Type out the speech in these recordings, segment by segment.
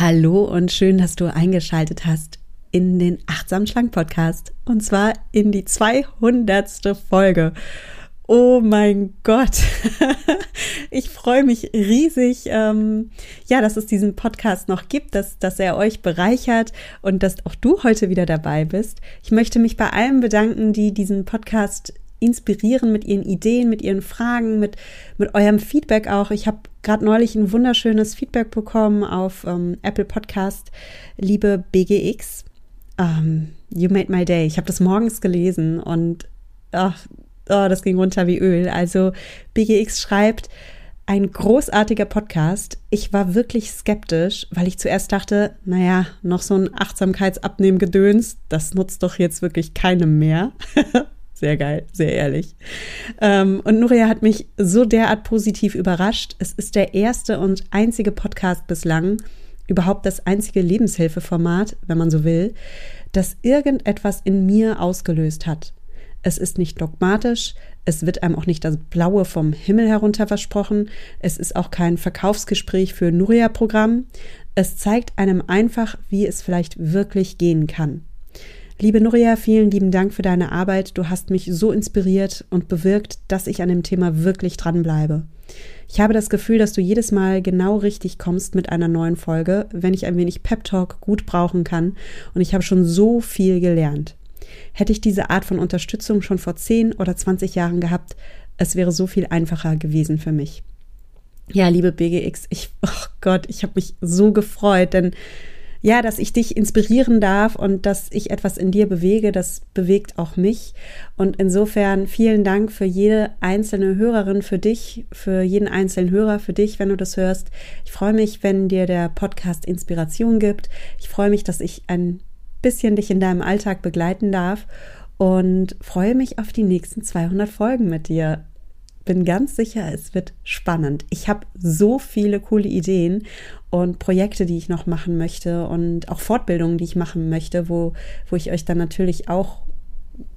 Hallo und schön, dass du eingeschaltet hast in den Achtsam Schlank Podcast und zwar in die 200. Folge. Oh mein Gott, ich freue mich riesig, ähm, ja, dass es diesen Podcast noch gibt, dass, dass er euch bereichert und dass auch du heute wieder dabei bist. Ich möchte mich bei allen bedanken, die diesen Podcast inspirieren mit ihren Ideen, mit ihren Fragen, mit, mit eurem Feedback auch. Ich habe gerade neulich ein wunderschönes Feedback bekommen auf ähm, Apple Podcast, liebe BGX. Um, ähm, you made my day. Ich habe das morgens gelesen und ach, oh, das ging runter wie Öl. Also BGX schreibt, ein großartiger Podcast. Ich war wirklich skeptisch, weil ich zuerst dachte, naja, noch so ein Achtsamkeitsabnehmen-Gedöns, das nutzt doch jetzt wirklich keinem mehr. Sehr geil, sehr ehrlich. Ähm, und Nuria hat mich so derart positiv überrascht. Es ist der erste und einzige Podcast bislang, überhaupt das einzige Lebenshilfeformat, wenn man so will, das irgendetwas in mir ausgelöst hat. Es ist nicht dogmatisch, es wird einem auch nicht das Blaue vom Himmel herunter versprochen, es ist auch kein Verkaufsgespräch für Nuria-Programm. Es zeigt einem einfach, wie es vielleicht wirklich gehen kann. Liebe Nuria, vielen lieben Dank für deine Arbeit. Du hast mich so inspiriert und bewirkt, dass ich an dem Thema wirklich dranbleibe. Ich habe das Gefühl, dass du jedes Mal genau richtig kommst mit einer neuen Folge, wenn ich ein wenig Pep Talk gut brauchen kann und ich habe schon so viel gelernt. Hätte ich diese Art von Unterstützung schon vor 10 oder 20 Jahren gehabt, es wäre so viel einfacher gewesen für mich. Ja, liebe BGX, ich, oh Gott, ich habe mich so gefreut, denn ja, dass ich dich inspirieren darf und dass ich etwas in dir bewege, das bewegt auch mich. Und insofern vielen Dank für jede einzelne Hörerin, für dich, für jeden einzelnen Hörer, für dich, wenn du das hörst. Ich freue mich, wenn dir der Podcast Inspiration gibt. Ich freue mich, dass ich ein bisschen dich in deinem Alltag begleiten darf und freue mich auf die nächsten 200 Folgen mit dir bin ganz sicher, es wird spannend. Ich habe so viele coole Ideen und Projekte, die ich noch machen möchte und auch Fortbildungen, die ich machen möchte, wo, wo ich euch dann natürlich auch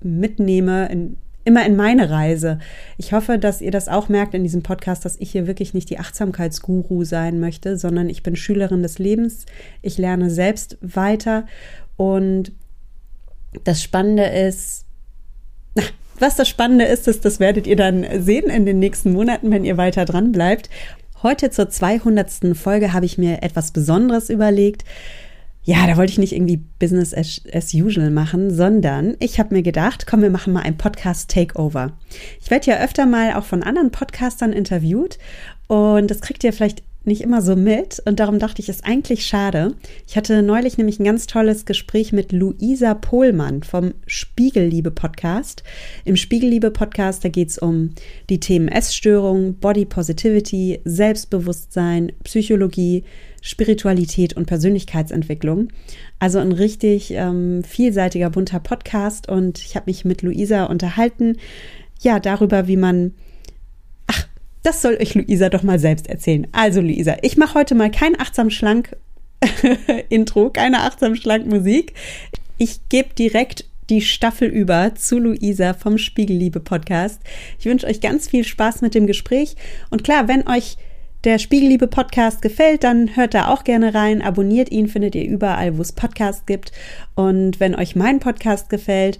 mitnehme in, immer in meine Reise. Ich hoffe, dass ihr das auch merkt in diesem Podcast, dass ich hier wirklich nicht die Achtsamkeitsguru sein möchte, sondern ich bin Schülerin des Lebens. Ich lerne selbst weiter und das Spannende ist, was das Spannende ist, ist, das werdet ihr dann sehen in den nächsten Monaten, wenn ihr weiter dran bleibt. Heute zur 200. Folge habe ich mir etwas Besonderes überlegt. Ja, da wollte ich nicht irgendwie Business as, as usual machen, sondern ich habe mir gedacht, komm, wir machen mal ein Podcast Takeover. Ich werde ja öfter mal auch von anderen Podcastern interviewt und das kriegt ihr vielleicht nicht immer so mit und darum dachte ich, ist eigentlich schade. Ich hatte neulich nämlich ein ganz tolles Gespräch mit Luisa Pohlmann vom Spiegelliebe Podcast. Im Spiegelliebe Podcast, da geht es um die Themen Essstörung, Body Positivity, Selbstbewusstsein, Psychologie, Spiritualität und Persönlichkeitsentwicklung. Also ein richtig ähm, vielseitiger, bunter Podcast und ich habe mich mit Luisa unterhalten, ja, darüber, wie man das soll euch Luisa doch mal selbst erzählen. Also Luisa, ich mache heute mal kein achtsam schlank Intro, keine achtsam schlank Musik. Ich gebe direkt die Staffel über zu Luisa vom Spiegelliebe Podcast. Ich wünsche euch ganz viel Spaß mit dem Gespräch und klar, wenn euch der Spiegelliebe Podcast gefällt, dann hört da auch gerne rein, abonniert ihn, findet ihr überall, wo es Podcasts gibt. Und wenn euch mein Podcast gefällt,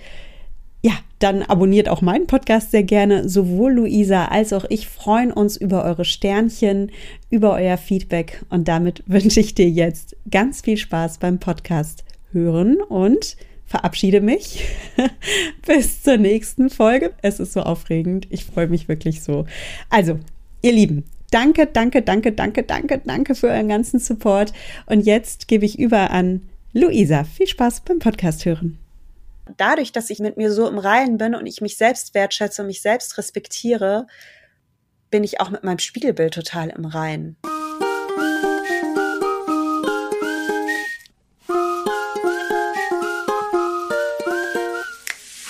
ja, dann abonniert auch meinen Podcast sehr gerne. Sowohl Luisa als auch ich freuen uns über eure Sternchen, über euer Feedback. Und damit wünsche ich dir jetzt ganz viel Spaß beim Podcast hören und verabschiede mich. Bis zur nächsten Folge. Es ist so aufregend. Ich freue mich wirklich so. Also, ihr Lieben, danke, danke, danke, danke, danke, danke für euren ganzen Support. Und jetzt gebe ich über an Luisa. Viel Spaß beim Podcast hören dadurch, dass ich mit mir so im Reinen bin und ich mich selbst wertschätze und mich selbst respektiere, bin ich auch mit meinem Spiegelbild total im Reinen.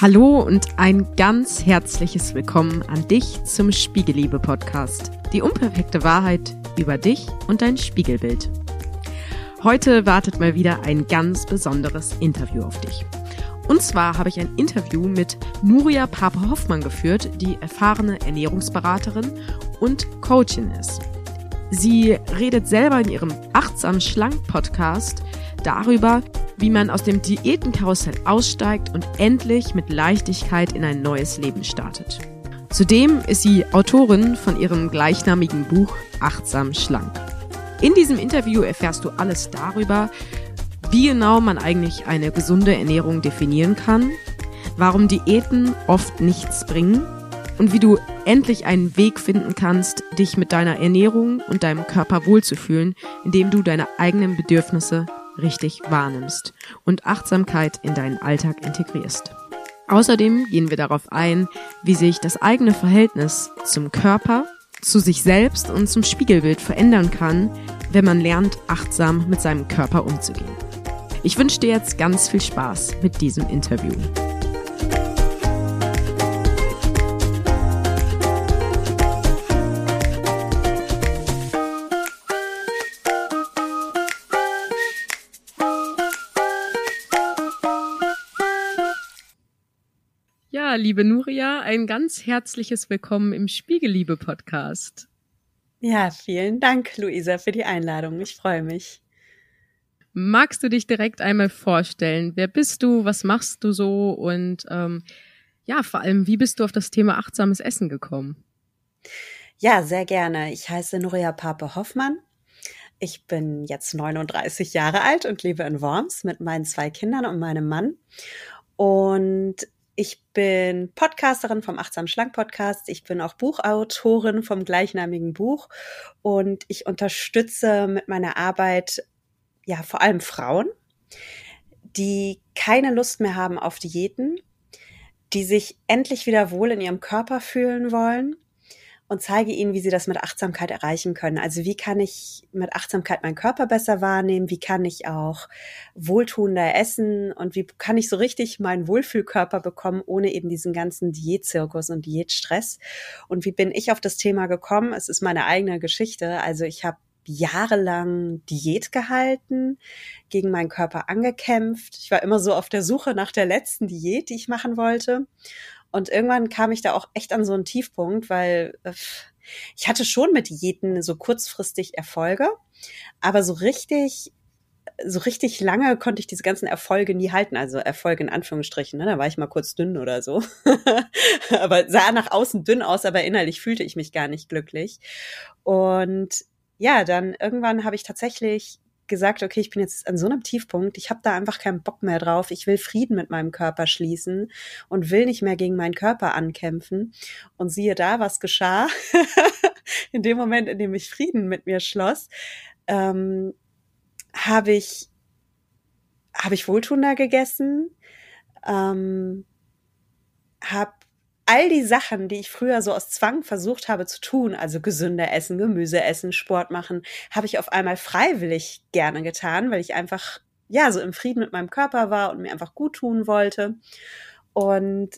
Hallo und ein ganz herzliches Willkommen an dich zum Spiegelliebe Podcast. Die unperfekte Wahrheit über dich und dein Spiegelbild. Heute wartet mal wieder ein ganz besonderes Interview auf dich. Und zwar habe ich ein Interview mit Nuria Pape-Hoffmann geführt, die erfahrene Ernährungsberaterin und Coachin ist. Sie redet selber in ihrem Achtsam Schlank Podcast darüber, wie man aus dem Diätenkarussell aussteigt und endlich mit Leichtigkeit in ein neues Leben startet. Zudem ist sie Autorin von ihrem gleichnamigen Buch Achtsam Schlank. In diesem Interview erfährst du alles darüber, wie genau man eigentlich eine gesunde Ernährung definieren kann, warum Diäten oft nichts bringen und wie du endlich einen Weg finden kannst, dich mit deiner Ernährung und deinem Körper wohlzufühlen, indem du deine eigenen Bedürfnisse richtig wahrnimmst und Achtsamkeit in deinen Alltag integrierst. Außerdem gehen wir darauf ein, wie sich das eigene Verhältnis zum Körper, zu sich selbst und zum Spiegelbild verändern kann, wenn man lernt, achtsam mit seinem Körper umzugehen. Ich wünsche dir jetzt ganz viel Spaß mit diesem Interview. liebe Nuria, ein ganz herzliches Willkommen im Spiegelliebe-Podcast. Ja, vielen Dank, Luisa, für die Einladung. Ich freue mich. Magst du dich direkt einmal vorstellen? Wer bist du? Was machst du so? Und ähm, ja, vor allem, wie bist du auf das Thema achtsames Essen gekommen? Ja, sehr gerne. Ich heiße Nuria Pape Hoffmann. Ich bin jetzt 39 Jahre alt und lebe in Worms mit meinen zwei Kindern und meinem Mann. Und ich bin Podcasterin vom Achtsam Schlank Podcast. Ich bin auch Buchautorin vom gleichnamigen Buch und ich unterstütze mit meiner Arbeit ja vor allem Frauen, die keine Lust mehr haben auf Diäten, die sich endlich wieder wohl in ihrem Körper fühlen wollen und zeige ihnen, wie sie das mit Achtsamkeit erreichen können. Also wie kann ich mit Achtsamkeit meinen Körper besser wahrnehmen? Wie kann ich auch wohltuender essen? Und wie kann ich so richtig meinen Wohlfühlkörper bekommen, ohne eben diesen ganzen Diätzirkus und Diätstress? Und wie bin ich auf das Thema gekommen? Es ist meine eigene Geschichte. Also ich habe jahrelang Diät gehalten, gegen meinen Körper angekämpft. Ich war immer so auf der Suche nach der letzten Diät, die ich machen wollte. Und irgendwann kam ich da auch echt an so einen Tiefpunkt, weil äh, ich hatte schon mit Diäten so kurzfristig Erfolge, aber so richtig so richtig lange konnte ich diese ganzen Erfolge nie halten. Also Erfolge in Anführungsstrichen. Ne? Da war ich mal kurz dünn oder so. aber sah nach außen dünn aus, aber innerlich fühlte ich mich gar nicht glücklich. Und ja, dann irgendwann habe ich tatsächlich gesagt, okay, ich bin jetzt an so einem Tiefpunkt, ich habe da einfach keinen Bock mehr drauf, ich will Frieden mit meinem Körper schließen und will nicht mehr gegen meinen Körper ankämpfen. Und siehe da, was geschah. in dem Moment, in dem ich Frieden mit mir schloss, ähm, habe ich, habe ich Wohltuender gegessen, ähm, habe all die Sachen, die ich früher so aus Zwang versucht habe zu tun, also gesünder essen, Gemüse essen, Sport machen, habe ich auf einmal freiwillig gerne getan, weil ich einfach ja so im Frieden mit meinem Körper war und mir einfach gut tun wollte. Und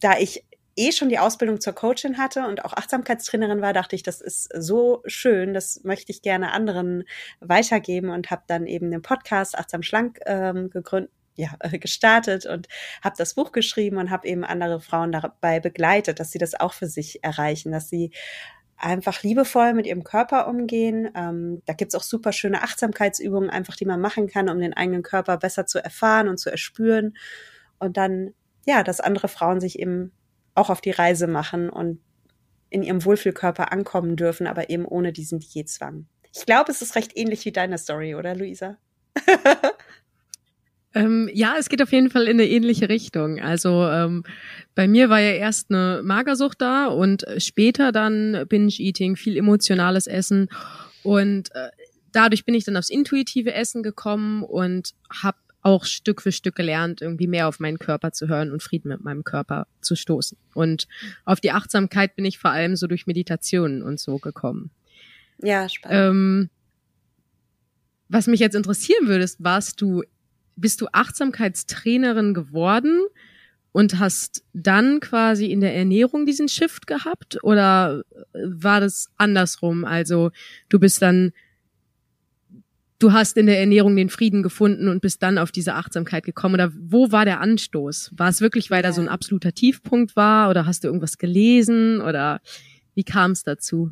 da ich eh schon die Ausbildung zur Coachin hatte und auch Achtsamkeitstrainerin war, dachte ich, das ist so schön, das möchte ich gerne anderen weitergeben und habe dann eben den Podcast Achtsam Schlank ähm, gegründet, ja, gestartet und habe das Buch geschrieben und habe eben andere Frauen dabei begleitet, dass sie das auch für sich erreichen, dass sie einfach liebevoll mit ihrem Körper umgehen. Ähm, da gibt's auch super schöne Achtsamkeitsübungen, einfach die man machen kann, um den eigenen Körper besser zu erfahren und zu erspüren. Und dann, ja, dass andere Frauen sich eben auch auf die Reise machen und in ihrem Wohlfühlkörper ankommen dürfen, aber eben ohne diesen Diätzwang. Ich glaube, es ist recht ähnlich wie deine Story, oder Luisa? Ähm, ja, es geht auf jeden Fall in eine ähnliche Richtung. Also ähm, bei mir war ja erst eine Magersucht da und später dann Binge-Eating, viel emotionales Essen und äh, dadurch bin ich dann aufs intuitive Essen gekommen und habe auch Stück für Stück gelernt, irgendwie mehr auf meinen Körper zu hören und Frieden mit meinem Körper zu stoßen. Und auf die Achtsamkeit bin ich vor allem so durch Meditationen und so gekommen. Ja, spannend. Ähm, was mich jetzt interessieren würde, ist, warst du bist du Achtsamkeitstrainerin geworden und hast dann quasi in der Ernährung diesen Shift gehabt oder war das andersrum? Also du bist dann, du hast in der Ernährung den Frieden gefunden und bist dann auf diese Achtsamkeit gekommen oder wo war der Anstoß? War es wirklich, weil da so ein absoluter Tiefpunkt war oder hast du irgendwas gelesen oder wie kam es dazu?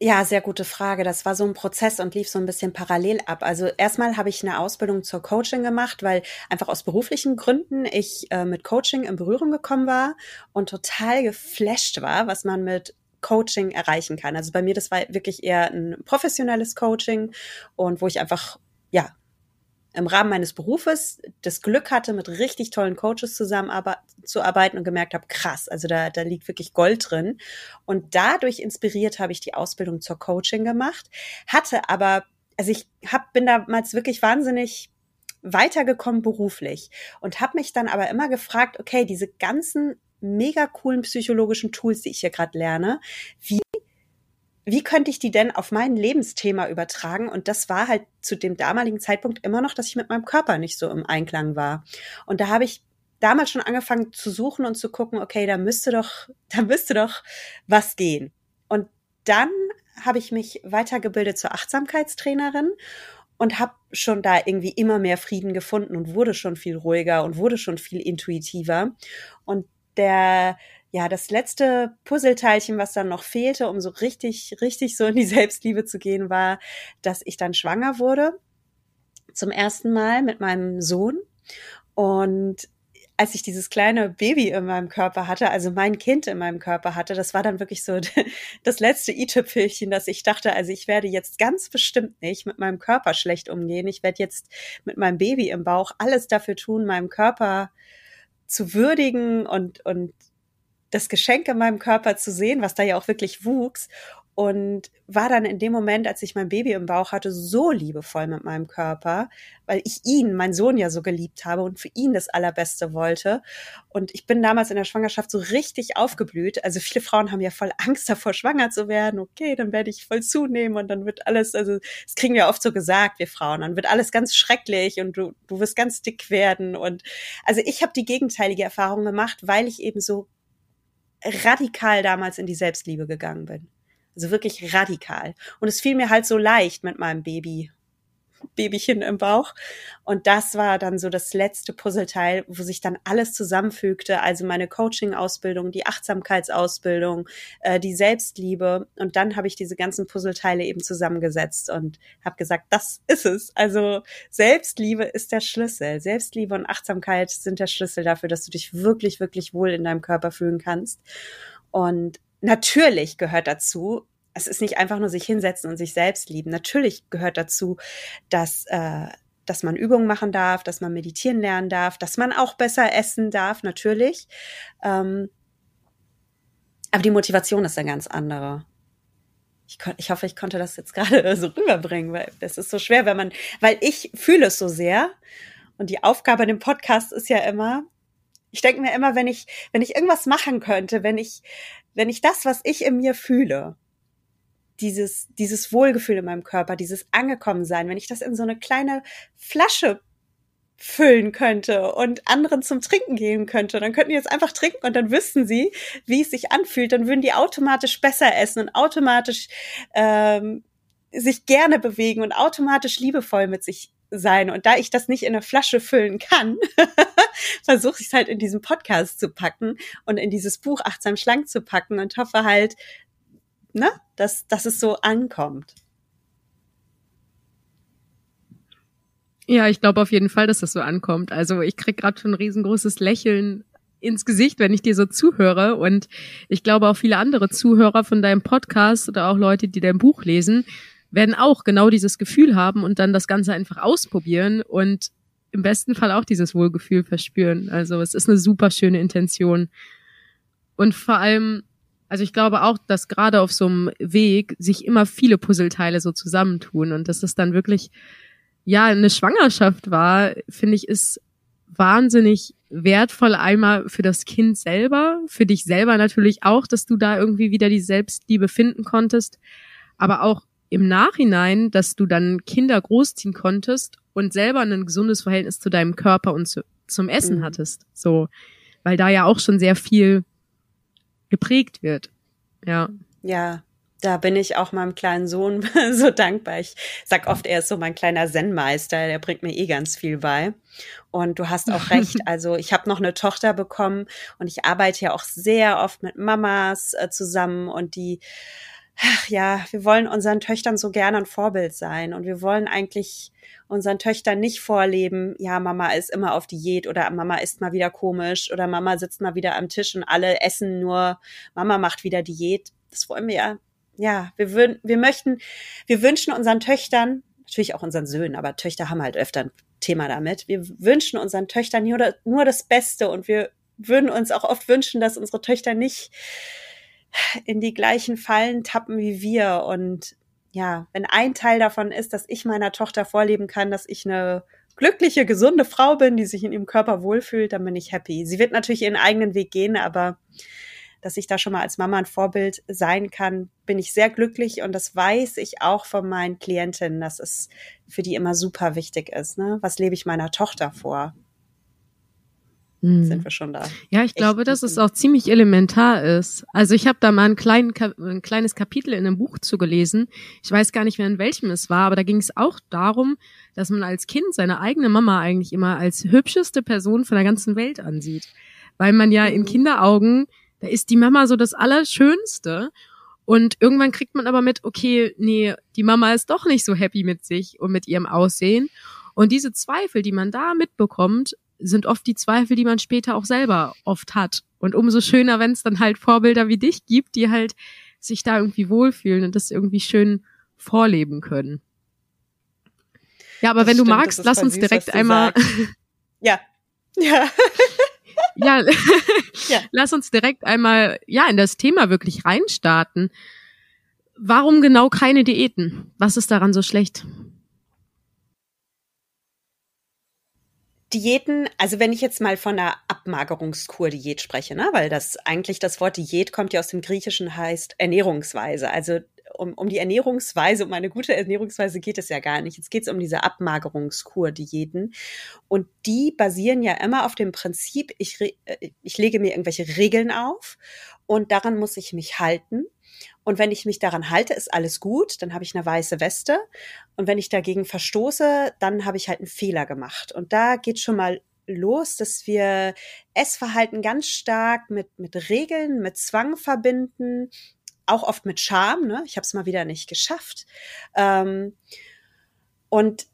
Ja, sehr gute Frage. Das war so ein Prozess und lief so ein bisschen parallel ab. Also erstmal habe ich eine Ausbildung zur Coaching gemacht, weil einfach aus beruflichen Gründen ich äh, mit Coaching in Berührung gekommen war und total geflasht war, was man mit Coaching erreichen kann. Also bei mir, das war wirklich eher ein professionelles Coaching und wo ich einfach, ja, im Rahmen meines Berufes das Glück hatte, mit richtig tollen Coaches zusammenzuarbeiten und gemerkt habe, krass, also da, da liegt wirklich Gold drin. Und dadurch inspiriert habe ich die Ausbildung zur Coaching gemacht, hatte aber, also ich hab, bin damals wirklich wahnsinnig weitergekommen beruflich und habe mich dann aber immer gefragt, okay, diese ganzen mega coolen psychologischen Tools, die ich hier gerade lerne, wie wie könnte ich die denn auf mein Lebensthema übertragen? Und das war halt zu dem damaligen Zeitpunkt immer noch, dass ich mit meinem Körper nicht so im Einklang war. Und da habe ich damals schon angefangen zu suchen und zu gucken, okay, da müsste doch, da müsste doch was gehen. Und dann habe ich mich weitergebildet zur Achtsamkeitstrainerin und habe schon da irgendwie immer mehr Frieden gefunden und wurde schon viel ruhiger und wurde schon viel intuitiver. Und der ja, das letzte Puzzleteilchen, was dann noch fehlte, um so richtig, richtig so in die Selbstliebe zu gehen, war, dass ich dann schwanger wurde. Zum ersten Mal mit meinem Sohn. Und als ich dieses kleine Baby in meinem Körper hatte, also mein Kind in meinem Körper hatte, das war dann wirklich so das letzte i-Tüpfelchen, dass ich dachte, also ich werde jetzt ganz bestimmt nicht mit meinem Körper schlecht umgehen. Ich werde jetzt mit meinem Baby im Bauch alles dafür tun, meinem Körper zu würdigen und, und das Geschenk in meinem Körper zu sehen, was da ja auch wirklich wuchs. Und war dann in dem Moment, als ich mein Baby im Bauch hatte, so liebevoll mit meinem Körper, weil ich ihn, mein Sohn ja so geliebt habe und für ihn das Allerbeste wollte. Und ich bin damals in der Schwangerschaft so richtig aufgeblüht. Also viele Frauen haben ja voll Angst davor, schwanger zu werden. Okay, dann werde ich voll zunehmen und dann wird alles, also das kriegen wir oft so gesagt, wir Frauen, dann wird alles ganz schrecklich und du, du wirst ganz dick werden. Und also ich habe die gegenteilige Erfahrung gemacht, weil ich eben so radikal damals in die Selbstliebe gegangen bin. Also wirklich radikal. Und es fiel mir halt so leicht mit meinem Baby Babychen im Bauch. Und das war dann so das letzte Puzzleteil, wo sich dann alles zusammenfügte. Also meine Coaching-Ausbildung, die Achtsamkeitsausbildung, äh, die Selbstliebe. Und dann habe ich diese ganzen Puzzleteile eben zusammengesetzt und habe gesagt, das ist es. Also Selbstliebe ist der Schlüssel. Selbstliebe und Achtsamkeit sind der Schlüssel dafür, dass du dich wirklich, wirklich wohl in deinem Körper fühlen kannst. Und natürlich gehört dazu, es ist nicht einfach nur sich hinsetzen und sich selbst lieben. Natürlich gehört dazu, dass, äh, dass man Übungen machen darf, dass man meditieren lernen darf, dass man auch besser essen darf, natürlich. Ähm, aber die Motivation ist eine ganz andere. Ich, ich hoffe, ich konnte das jetzt gerade so rüberbringen, weil das ist so schwer, wenn man, weil ich fühle es so sehr. Und die Aufgabe in dem Podcast ist ja immer, ich denke mir immer, wenn ich, wenn ich irgendwas machen könnte, wenn ich, wenn ich das, was ich in mir fühle, dieses, dieses Wohlgefühl in meinem Körper, dieses Angekommensein, wenn ich das in so eine kleine Flasche füllen könnte und anderen zum Trinken geben könnte, dann könnten die jetzt einfach trinken und dann wüssten sie, wie es sich anfühlt, dann würden die automatisch besser essen und automatisch ähm, sich gerne bewegen und automatisch liebevoll mit sich sein. Und da ich das nicht in eine Flasche füllen kann, versuche ich es halt in diesen Podcast zu packen und in dieses Buch Achtsam Schlank zu packen und hoffe halt, ne, dass, dass es so ankommt. Ja, ich glaube auf jeden Fall, dass das so ankommt. Also ich krieg gerade schon ein riesengroßes Lächeln ins Gesicht, wenn ich dir so zuhöre. Und ich glaube auch viele andere Zuhörer von deinem Podcast oder auch Leute, die dein Buch lesen, werden auch genau dieses Gefühl haben und dann das Ganze einfach ausprobieren und im besten Fall auch dieses Wohlgefühl verspüren. Also es ist eine super schöne Intention. Und vor allem also ich glaube auch, dass gerade auf so einem Weg sich immer viele Puzzleteile so zusammentun und dass es dann wirklich ja eine Schwangerschaft war, finde ich, ist wahnsinnig wertvoll einmal für das Kind selber, für dich selber natürlich auch, dass du da irgendwie wieder die Selbstliebe finden konntest, aber auch im Nachhinein, dass du dann Kinder großziehen konntest und selber ein gesundes Verhältnis zu deinem Körper und zu, zum Essen mhm. hattest, so, weil da ja auch schon sehr viel geprägt wird. Ja. Ja, da bin ich auch meinem kleinen Sohn so dankbar. Ich sag oft, er ist so mein kleiner Zen-Meister, der bringt mir eh ganz viel bei. Und du hast auch recht, also ich habe noch eine Tochter bekommen und ich arbeite ja auch sehr oft mit Mamas äh, zusammen und die ach ja, wir wollen unseren Töchtern so gerne ein Vorbild sein und wir wollen eigentlich unseren Töchtern nicht vorleben, ja, Mama ist immer auf Diät oder Mama ist mal wieder komisch oder Mama sitzt mal wieder am Tisch und alle essen nur, Mama macht wieder Diät. Das wollen wir ja, ja, wir würden, wir möchten, wir wünschen unseren Töchtern, natürlich auch unseren Söhnen, aber Töchter haben halt öfter ein Thema damit. Wir wünschen unseren Töchtern nur, nur das Beste und wir würden uns auch oft wünschen, dass unsere Töchter nicht in die gleichen Fallen tappen wie wir. Und ja, wenn ein Teil davon ist, dass ich meiner Tochter vorleben kann, dass ich eine glückliche, gesunde Frau bin, die sich in ihrem Körper wohlfühlt, dann bin ich happy. Sie wird natürlich ihren eigenen Weg gehen, aber dass ich da schon mal als Mama ein Vorbild sein kann, bin ich sehr glücklich und das weiß ich auch von meinen Klientinnen, dass es für die immer super wichtig ist. Ne? Was lebe ich meiner Tochter vor? Mhm. sind wir schon da. Ja, ich glaube, dass es auch ziemlich elementar ist. Also ich habe da mal ein, klein, ein kleines Kapitel in einem Buch zugelesen. Ich weiß gar nicht mehr, in welchem es war, aber da ging es auch darum, dass man als Kind seine eigene Mama eigentlich immer als hübscheste Person von der ganzen Welt ansieht. Weil man ja in mhm. Kinderaugen, da ist die Mama so das Allerschönste. Und irgendwann kriegt man aber mit, okay, nee, die Mama ist doch nicht so happy mit sich und mit ihrem Aussehen. Und diese Zweifel, die man da mitbekommt, sind oft die Zweifel, die man später auch selber oft hat. Und umso schöner, wenn es dann halt Vorbilder wie dich gibt, die halt sich da irgendwie wohlfühlen und das irgendwie schön vorleben können. Ja, aber das wenn stimmt, du magst, lass uns süß, direkt einmal. ja. Ja. ja, ja, lass uns direkt einmal ja in das Thema wirklich reinstarten. Warum genau keine Diäten? Was ist daran so schlecht? Diäten, also wenn ich jetzt mal von einer Abmagerungskur-Diät spreche, ne, weil das eigentlich das Wort Diät kommt ja aus dem Griechischen heißt Ernährungsweise. Also um, um die Ernährungsweise, um eine gute Ernährungsweise geht es ja gar nicht. Jetzt geht es um diese Abmagerungskur-Diäten. Und die basieren ja immer auf dem Prinzip, ich, äh, ich lege mir irgendwelche Regeln auf und daran muss ich mich halten. Und wenn ich mich daran halte, ist alles gut, dann habe ich eine weiße Weste. Und wenn ich dagegen verstoße, dann habe ich halt einen Fehler gemacht. Und da geht schon mal los, dass wir Essverhalten ganz stark mit, mit Regeln, mit Zwang verbinden, auch oft mit Scham. Ne? Ich habe es mal wieder nicht geschafft. Ähm, und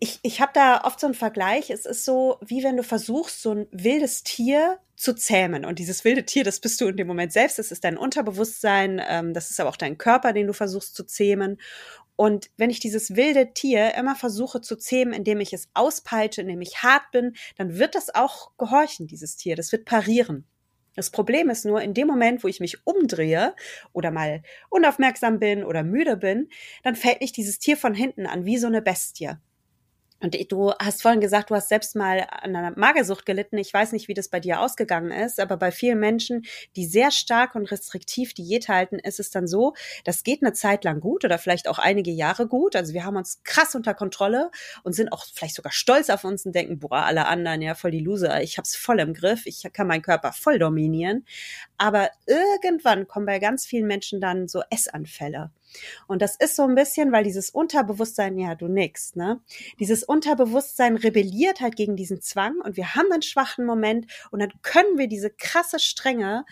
ich, ich habe da oft so einen Vergleich. Es ist so, wie wenn du versuchst, so ein wildes Tier zu zähmen. Und dieses wilde Tier, das bist du in dem Moment selbst. Das ist dein Unterbewusstsein. Ähm, das ist aber auch dein Körper, den du versuchst zu zähmen. Und wenn ich dieses wilde Tier immer versuche zu zähmen, indem ich es auspeitsche, indem ich hart bin, dann wird das auch gehorchen, dieses Tier. Das wird parieren. Das Problem ist nur, in dem Moment, wo ich mich umdrehe oder mal unaufmerksam bin oder müde bin, dann fällt mich dieses Tier von hinten an, wie so eine Bestie. Und du hast vorhin gesagt, du hast selbst mal an einer Magersucht gelitten. Ich weiß nicht, wie das bei dir ausgegangen ist, aber bei vielen Menschen, die sehr stark und restriktiv Diät halten, ist es dann so, das geht eine Zeit lang gut oder vielleicht auch einige Jahre gut. Also wir haben uns krass unter Kontrolle und sind auch vielleicht sogar stolz auf uns und denken, boah, alle anderen, ja, voll die Loser. Ich hab's voll im Griff. Ich kann meinen Körper voll dominieren. Aber irgendwann kommen bei ganz vielen Menschen dann so Essanfälle. Und das ist so ein bisschen, weil dieses Unterbewusstsein, ja, du nix, ne? Dieses Unterbewusstsein rebelliert halt gegen diesen Zwang und wir haben einen schwachen Moment und dann können wir diese krasse Strenge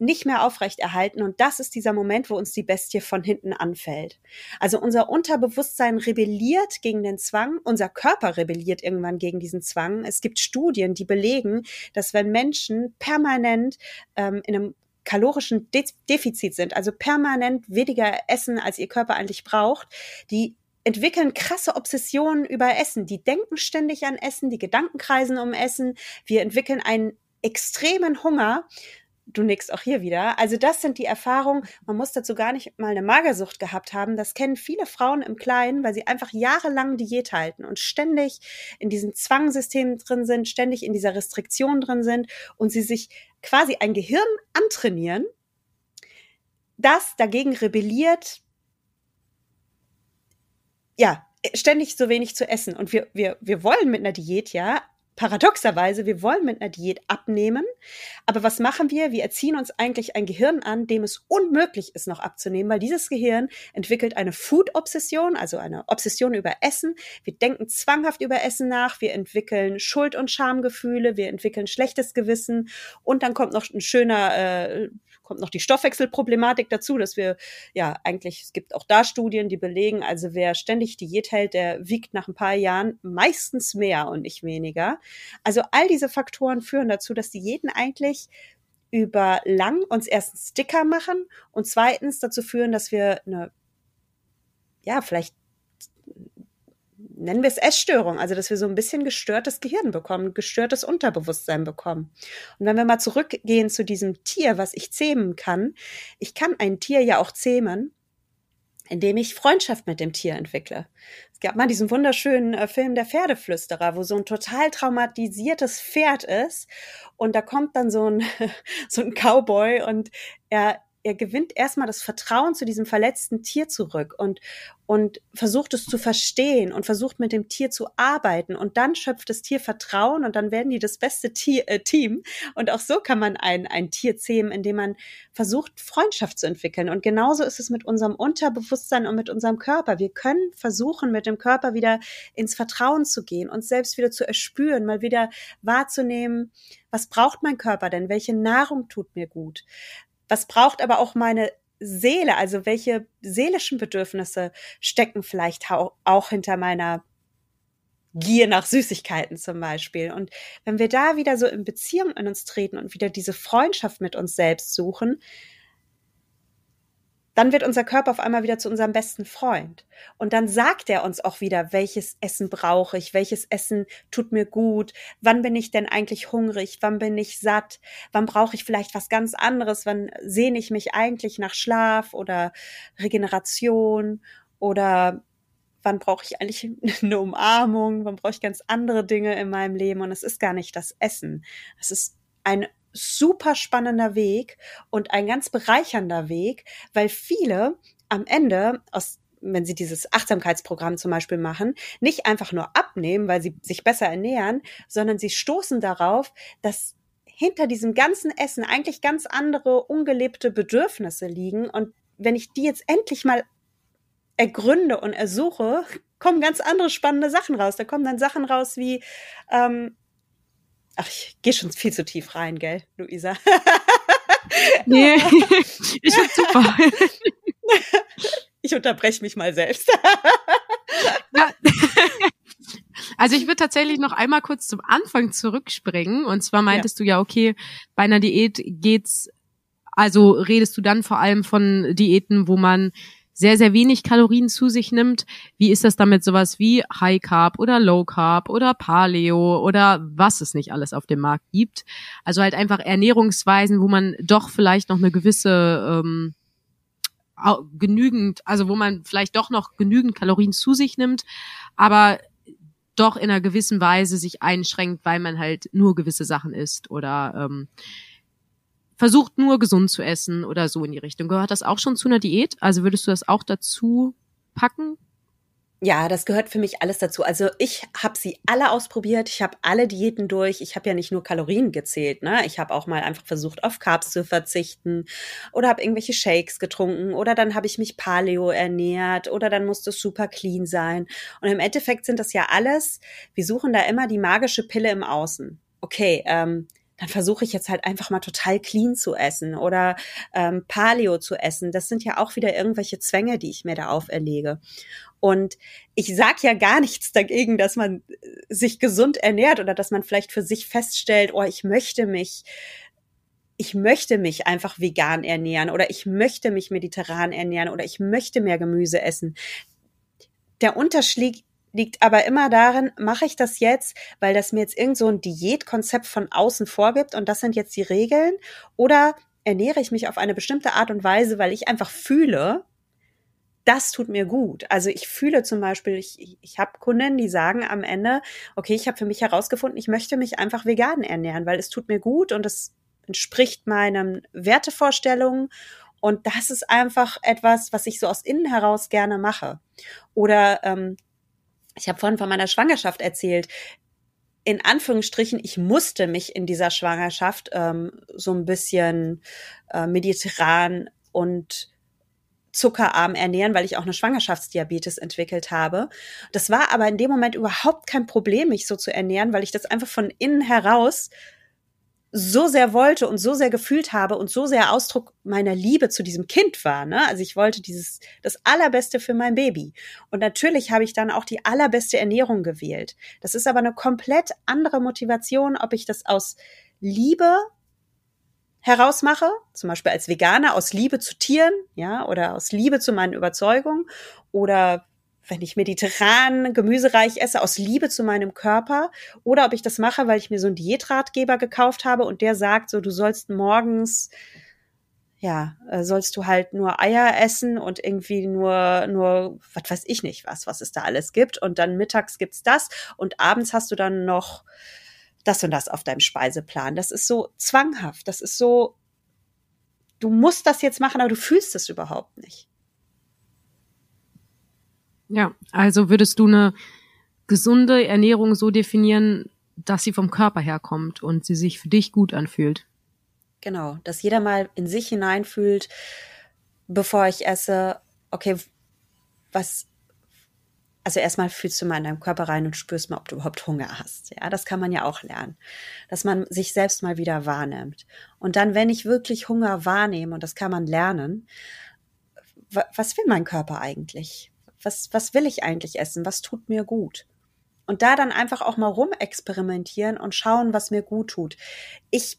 nicht mehr aufrechterhalten. Und das ist dieser Moment, wo uns die Bestie von hinten anfällt. Also unser Unterbewusstsein rebelliert gegen den Zwang, unser Körper rebelliert irgendwann gegen diesen Zwang. Es gibt Studien, die belegen, dass wenn Menschen permanent ähm, in einem kalorischen De Defizit sind, also permanent weniger essen, als ihr Körper eigentlich braucht, die entwickeln krasse Obsessionen über Essen. Die denken ständig an Essen, die Gedanken kreisen um Essen. Wir entwickeln einen extremen Hunger. Du nix auch hier wieder. Also das sind die Erfahrungen. Man muss dazu gar nicht mal eine Magersucht gehabt haben. Das kennen viele Frauen im Kleinen, weil sie einfach jahrelang Diät halten und ständig in diesem Zwangssystem drin sind, ständig in dieser Restriktion drin sind und sie sich quasi ein Gehirn antrainieren, das dagegen rebelliert, ja, ständig so wenig zu essen. Und wir, wir, wir wollen mit einer Diät ja paradoxerweise, wir wollen mit einer Diät abnehmen, aber was machen wir? Wir erziehen uns eigentlich ein Gehirn an, dem es unmöglich ist, noch abzunehmen, weil dieses Gehirn entwickelt eine Food-Obsession, also eine Obsession über Essen. Wir denken zwanghaft über Essen nach, wir entwickeln Schuld- und Schamgefühle, wir entwickeln schlechtes Gewissen und dann kommt noch ein schöner äh, kommt noch die Stoffwechselproblematik dazu, dass wir ja eigentlich, es gibt auch da Studien, die belegen, also wer ständig Diät hält, der wiegt nach ein paar Jahren meistens mehr und nicht weniger. Also all diese Faktoren führen dazu, dass Diäten eigentlich über lang uns erstens dicker machen und zweitens dazu führen, dass wir eine, ja, vielleicht nennen wir es Essstörung, also dass wir so ein bisschen gestörtes Gehirn bekommen, gestörtes Unterbewusstsein bekommen. Und wenn wir mal zurückgehen zu diesem Tier, was ich zähmen kann, ich kann ein Tier ja auch zähmen, indem ich Freundschaft mit dem Tier entwickle. Es gab mal diesen wunderschönen äh, Film Der Pferdeflüsterer, wo so ein total traumatisiertes Pferd ist und da kommt dann so ein, so ein Cowboy und er er gewinnt erstmal das Vertrauen zu diesem verletzten Tier zurück und, und versucht es zu verstehen und versucht mit dem Tier zu arbeiten und dann schöpft das Tier Vertrauen und dann werden die das beste Tier, äh, Team. Und auch so kann man ein, ein Tier zähmen, indem man versucht, Freundschaft zu entwickeln. Und genauso ist es mit unserem Unterbewusstsein und mit unserem Körper. Wir können versuchen, mit dem Körper wieder ins Vertrauen zu gehen, uns selbst wieder zu erspüren, mal wieder wahrzunehmen, was braucht mein Körper denn? Welche Nahrung tut mir gut? Was braucht aber auch meine Seele? Also welche seelischen Bedürfnisse stecken vielleicht auch hinter meiner Gier nach Süßigkeiten zum Beispiel. Und wenn wir da wieder so in Beziehung in uns treten und wieder diese Freundschaft mit uns selbst suchen, dann wird unser Körper auf einmal wieder zu unserem besten Freund. Und dann sagt er uns auch wieder, welches Essen brauche ich, welches Essen tut mir gut, wann bin ich denn eigentlich hungrig, wann bin ich satt, wann brauche ich vielleicht was ganz anderes, wann sehne ich mich eigentlich nach Schlaf oder Regeneration oder wann brauche ich eigentlich eine Umarmung, wann brauche ich ganz andere Dinge in meinem Leben und es ist gar nicht das Essen. Es ist ein super spannender Weg und ein ganz bereichernder Weg, weil viele am Ende aus wenn sie dieses Achtsamkeitsprogramm zum Beispiel machen, nicht einfach nur abnehmen, weil sie sich besser ernähren, sondern sie stoßen darauf, dass hinter diesem ganzen Essen eigentlich ganz andere ungelebte Bedürfnisse liegen. Und wenn ich die jetzt endlich mal ergründe und ersuche, kommen ganz andere spannende Sachen raus. Da kommen dann Sachen raus wie, ähm, Ach, ich gehe schon viel zu tief rein, gell, Luisa? nee, ich finde super. ich unterbreche mich mal selbst. ja. Also ich würde tatsächlich noch einmal kurz zum Anfang zurückspringen. Und zwar meintest ja. du ja, okay, bei einer Diät geht's, also redest du dann vor allem von Diäten, wo man sehr, sehr wenig Kalorien zu sich nimmt. Wie ist das damit sowas wie High Carb oder Low Carb oder Paleo oder was es nicht alles auf dem Markt gibt? Also halt einfach Ernährungsweisen, wo man doch vielleicht noch eine gewisse ähm, genügend, also wo man vielleicht doch noch genügend Kalorien zu sich nimmt, aber doch in einer gewissen Weise sich einschränkt, weil man halt nur gewisse Sachen isst oder ähm, versucht nur gesund zu essen oder so in die Richtung. Gehört das auch schon zu einer Diät? Also würdest du das auch dazu packen? Ja, das gehört für mich alles dazu. Also ich habe sie alle ausprobiert, ich habe alle Diäten durch. Ich habe ja nicht nur Kalorien gezählt, ne? Ich habe auch mal einfach versucht, auf Carbs zu verzichten oder habe irgendwelche Shakes getrunken oder dann habe ich mich Paleo ernährt oder dann musste es super clean sein. Und im Endeffekt sind das ja alles, wir suchen da immer die magische Pille im Außen. Okay, ähm, dann versuche ich jetzt halt einfach mal total clean zu essen oder ähm, Paleo zu essen. Das sind ja auch wieder irgendwelche Zwänge, die ich mir da auferlege. Und ich sag ja gar nichts dagegen, dass man äh, sich gesund ernährt oder dass man vielleicht für sich feststellt, oh, ich möchte mich ich möchte mich einfach vegan ernähren oder ich möchte mich mediterran ernähren oder ich möchte mehr Gemüse essen. Der Unterschied, liegt aber immer darin, mache ich das jetzt, weil das mir jetzt irgend so ein Diätkonzept von außen vorgibt und das sind jetzt die Regeln oder ernähre ich mich auf eine bestimmte Art und Weise, weil ich einfach fühle, das tut mir gut. Also ich fühle zum Beispiel, ich, ich habe Kunden, die sagen am Ende, okay, ich habe für mich herausgefunden, ich möchte mich einfach vegan ernähren, weil es tut mir gut und es entspricht meinen Wertevorstellungen und das ist einfach etwas, was ich so aus innen heraus gerne mache. Oder ähm, ich habe vorhin von meiner Schwangerschaft erzählt. In Anführungsstrichen, ich musste mich in dieser Schwangerschaft ähm, so ein bisschen äh, mediterran und zuckerarm ernähren, weil ich auch eine Schwangerschaftsdiabetes entwickelt habe. Das war aber in dem Moment überhaupt kein Problem, mich so zu ernähren, weil ich das einfach von innen heraus so sehr wollte und so sehr gefühlt habe und so sehr Ausdruck meiner Liebe zu diesem Kind war. Ne? Also ich wollte dieses das allerbeste für mein Baby. Und natürlich habe ich dann auch die allerbeste Ernährung gewählt. Das ist aber eine komplett andere Motivation, ob ich das aus Liebe herausmache, zum Beispiel als Veganer aus Liebe zu Tieren, ja, oder aus Liebe zu meinen Überzeugungen oder wenn ich mediterran, gemüsereich esse, aus Liebe zu meinem Körper, oder ob ich das mache, weil ich mir so einen Diätratgeber gekauft habe und der sagt so, du sollst morgens, ja, äh, sollst du halt nur Eier essen und irgendwie nur, nur, was weiß ich nicht was, was es da alles gibt. Und dann mittags gibt's das und abends hast du dann noch das und das auf deinem Speiseplan. Das ist so zwanghaft, das ist so, du musst das jetzt machen, aber du fühlst es überhaupt nicht. Ja, also würdest du eine gesunde Ernährung so definieren, dass sie vom Körper herkommt und sie sich für dich gut anfühlt. Genau, dass jeder mal in sich hineinfühlt, bevor ich esse, okay, was, also erstmal fühlst du mal in deinem Körper rein und spürst mal, ob du überhaupt Hunger hast. Ja, das kann man ja auch lernen, dass man sich selbst mal wieder wahrnimmt. Und dann, wenn ich wirklich Hunger wahrnehme, und das kann man lernen, was will mein Körper eigentlich? Was, was will ich eigentlich essen? Was tut mir gut? Und da dann einfach auch mal rumexperimentieren und schauen, was mir gut tut. Ich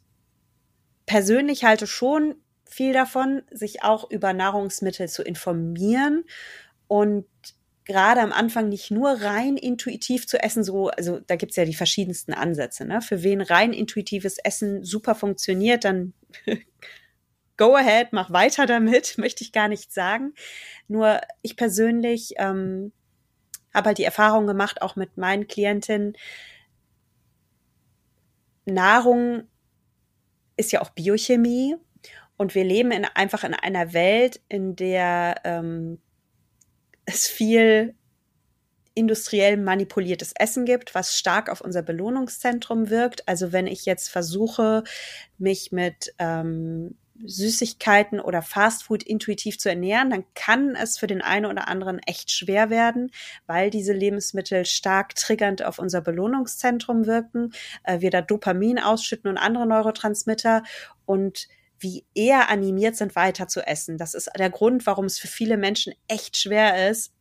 persönlich halte schon viel davon, sich auch über Nahrungsmittel zu informieren und gerade am Anfang nicht nur rein intuitiv zu essen, so, also da gibt's ja die verschiedensten Ansätze, ne? Für wen rein intuitives Essen super funktioniert, dann go ahead, mach weiter damit, möchte ich gar nicht sagen. Nur ich persönlich ähm, habe halt die Erfahrung gemacht, auch mit meinen Klientinnen, Nahrung ist ja auch Biochemie und wir leben in, einfach in einer Welt, in der ähm, es viel industriell manipuliertes Essen gibt, was stark auf unser Belohnungszentrum wirkt. Also wenn ich jetzt versuche, mich mit ähm, Süßigkeiten oder Fastfood intuitiv zu ernähren, dann kann es für den einen oder anderen echt schwer werden, weil diese Lebensmittel stark triggernd auf unser Belohnungszentrum wirken, äh, wir da Dopamin ausschütten und andere Neurotransmitter und wie eher animiert sind, weiter zu essen. Das ist der Grund, warum es für viele Menschen echt schwer ist,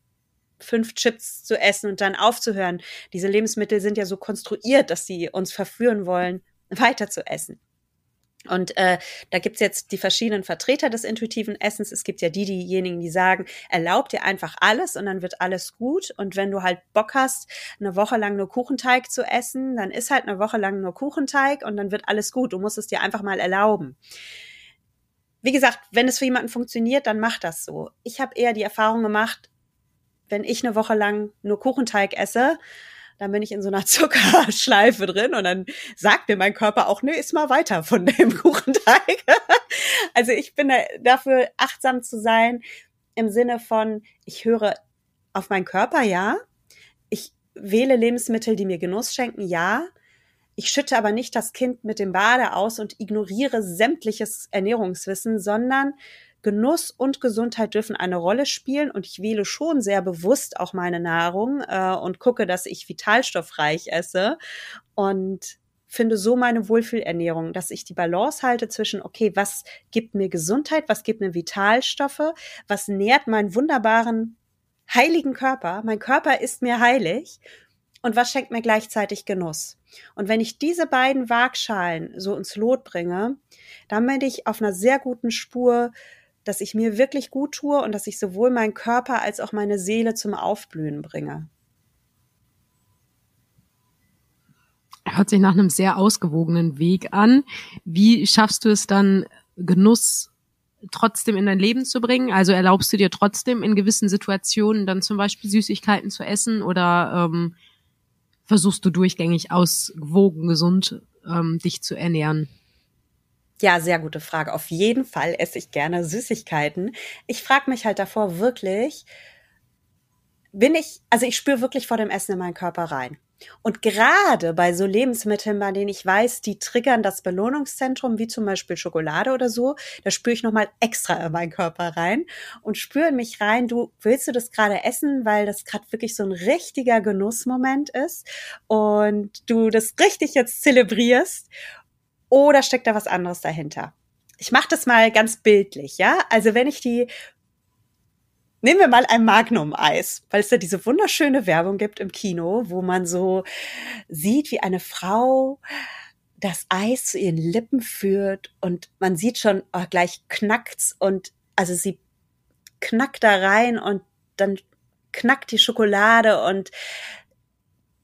fünf Chips zu essen und dann aufzuhören. Diese Lebensmittel sind ja so konstruiert, dass sie uns verführen wollen, weiter zu essen. Und äh, da gibt's jetzt die verschiedenen Vertreter des intuitiven Essens. Es gibt ja die, diejenigen, die sagen, erlaub dir einfach alles und dann wird alles gut. Und wenn du halt Bock hast, eine Woche lang nur Kuchenteig zu essen, dann ist halt eine Woche lang nur Kuchenteig und dann wird alles gut. Du musst es dir einfach mal erlauben. Wie gesagt, wenn es für jemanden funktioniert, dann mach das so. Ich habe eher die Erfahrung gemacht, wenn ich eine Woche lang nur Kuchenteig esse, dann bin ich in so einer Zuckerschleife drin und dann sagt mir mein Körper auch, nö, iss mal weiter von dem Kuchenteig. also ich bin da dafür achtsam zu sein im Sinne von, ich höre auf meinen Körper, ja. Ich wähle Lebensmittel, die mir Genuss schenken, ja. Ich schütte aber nicht das Kind mit dem Bade aus und ignoriere sämtliches Ernährungswissen, sondern Genuss und Gesundheit dürfen eine Rolle spielen und ich wähle schon sehr bewusst auch meine Nahrung äh, und gucke, dass ich vitalstoffreich esse und finde so meine Wohlfühlernährung, dass ich die Balance halte zwischen, okay, was gibt mir Gesundheit, was gibt mir Vitalstoffe, was nährt meinen wunderbaren, heiligen Körper. Mein Körper ist mir heilig und was schenkt mir gleichzeitig Genuss. Und wenn ich diese beiden Waagschalen so ins Lot bringe, dann bin ich auf einer sehr guten Spur, dass ich mir wirklich gut tue und dass ich sowohl meinen Körper als auch meine Seele zum Aufblühen bringe. Hört sich nach einem sehr ausgewogenen Weg an. Wie schaffst du es dann, Genuss trotzdem in dein Leben zu bringen? Also erlaubst du dir trotzdem in gewissen Situationen dann zum Beispiel Süßigkeiten zu essen oder ähm, versuchst du durchgängig ausgewogen gesund ähm, dich zu ernähren? Ja, sehr gute Frage. Auf jeden Fall esse ich gerne Süßigkeiten. Ich frage mich halt davor wirklich, bin ich, also ich spüre wirklich vor dem Essen in meinen Körper rein. Und gerade bei so Lebensmitteln, bei denen ich weiß, die triggern das Belohnungszentrum, wie zum Beispiel Schokolade oder so, da spüre ich nochmal extra in meinen Körper rein und spüre in mich rein, du willst du das gerade essen, weil das gerade wirklich so ein richtiger Genussmoment ist und du das richtig jetzt zelebrierst Oder steckt da was anderes dahinter? Ich mache das mal ganz bildlich, ja? Also wenn ich die Nehmen wir mal ein Magnum-Eis, weil es da diese wunderschöne Werbung gibt im Kino, wo man so sieht, wie eine Frau das Eis zu ihren Lippen führt und man sieht schon, oh, gleich knackt's und also sie knackt da rein und dann knackt die Schokolade und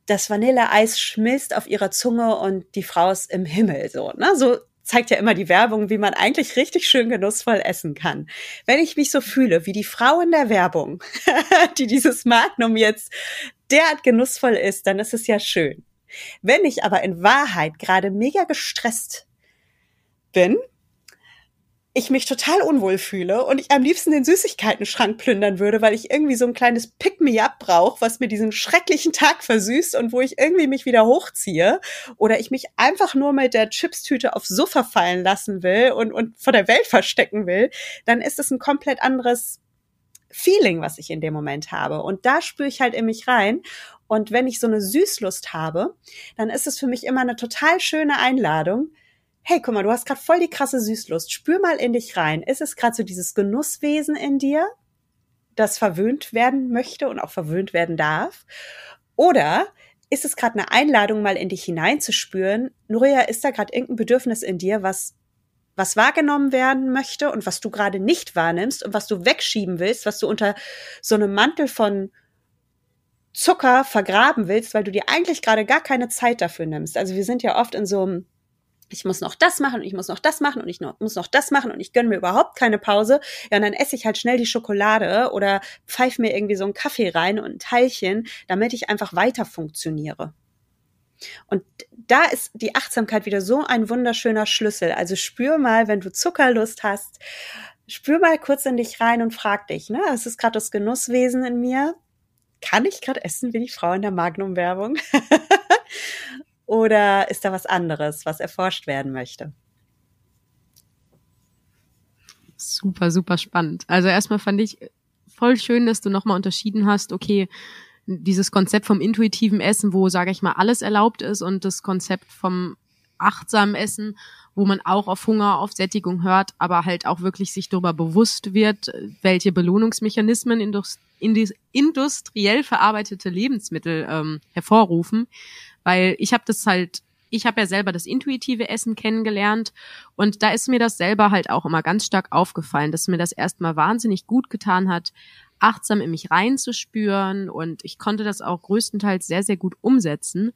das Vanilleeis schmilzt auf ihrer Zunge und die Frau ist im Himmel so, ne? So zeigt ja immer die Werbung, wie man eigentlich richtig schön genussvoll essen kann. Wenn ich mich so fühle wie die Frau in der Werbung, die dieses Magnum jetzt derart genussvoll ist, dann ist es ja schön. Wenn ich aber in Wahrheit gerade mega gestresst bin, ich mich total unwohl fühle und ich am liebsten den Süßigkeiten-Schrank plündern würde, weil ich irgendwie so ein kleines Pick-me-up brauche, was mir diesen schrecklichen Tag versüßt und wo ich irgendwie mich wieder hochziehe oder ich mich einfach nur mit der Chipstüte aufs Sofa fallen lassen will und, und vor der Welt verstecken will, dann ist es ein komplett anderes Feeling, was ich in dem Moment habe. Und da spüre ich halt in mich rein. Und wenn ich so eine Süßlust habe, dann ist es für mich immer eine total schöne Einladung, hey, guck mal, du hast gerade voll die krasse Süßlust. Spür mal in dich rein. Ist es gerade so dieses Genusswesen in dir, das verwöhnt werden möchte und auch verwöhnt werden darf? Oder ist es gerade eine Einladung, mal in dich hineinzuspüren? Nuria, ist da gerade irgendein Bedürfnis in dir, was was wahrgenommen werden möchte und was du gerade nicht wahrnimmst und was du wegschieben willst, was du unter so einem Mantel von Zucker vergraben willst, weil du dir eigentlich gerade gar keine Zeit dafür nimmst. Also wir sind ja oft in so einem ich muss noch das machen und ich muss noch das machen und ich noch, muss noch das machen und ich gönne mir überhaupt keine Pause. Ja, und dann esse ich halt schnell die Schokolade oder pfeife mir irgendwie so einen Kaffee rein und ein Teilchen, damit ich einfach weiter funktioniere. Und da ist die Achtsamkeit wieder so ein wunderschöner Schlüssel. Also spür mal, wenn du Zuckerlust hast, spür mal kurz in dich rein und frag dich, ne, es ist gerade das Genusswesen in mir. Kann ich gerade essen wie die Frau in der Magnum-Werbung? Oder ist da was anderes, was erforscht werden möchte? Super, super spannend. Also erstmal fand ich voll schön, dass du nochmal unterschieden hast, okay, dieses Konzept vom intuitiven Essen, wo, sage ich mal, alles erlaubt ist und das Konzept vom achtsamen Essen, wo man auch auf Hunger, auf Sättigung hört, aber halt auch wirklich sich darüber bewusst wird, welche Belohnungsmechanismen industriell verarbeitete Lebensmittel ähm, hervorrufen weil ich habe das halt ich habe ja selber das intuitive Essen kennengelernt und da ist mir das selber halt auch immer ganz stark aufgefallen, dass mir das erstmal wahnsinnig gut getan hat, achtsam in mich reinzuspüren und ich konnte das auch größtenteils sehr, sehr gut umsetzen.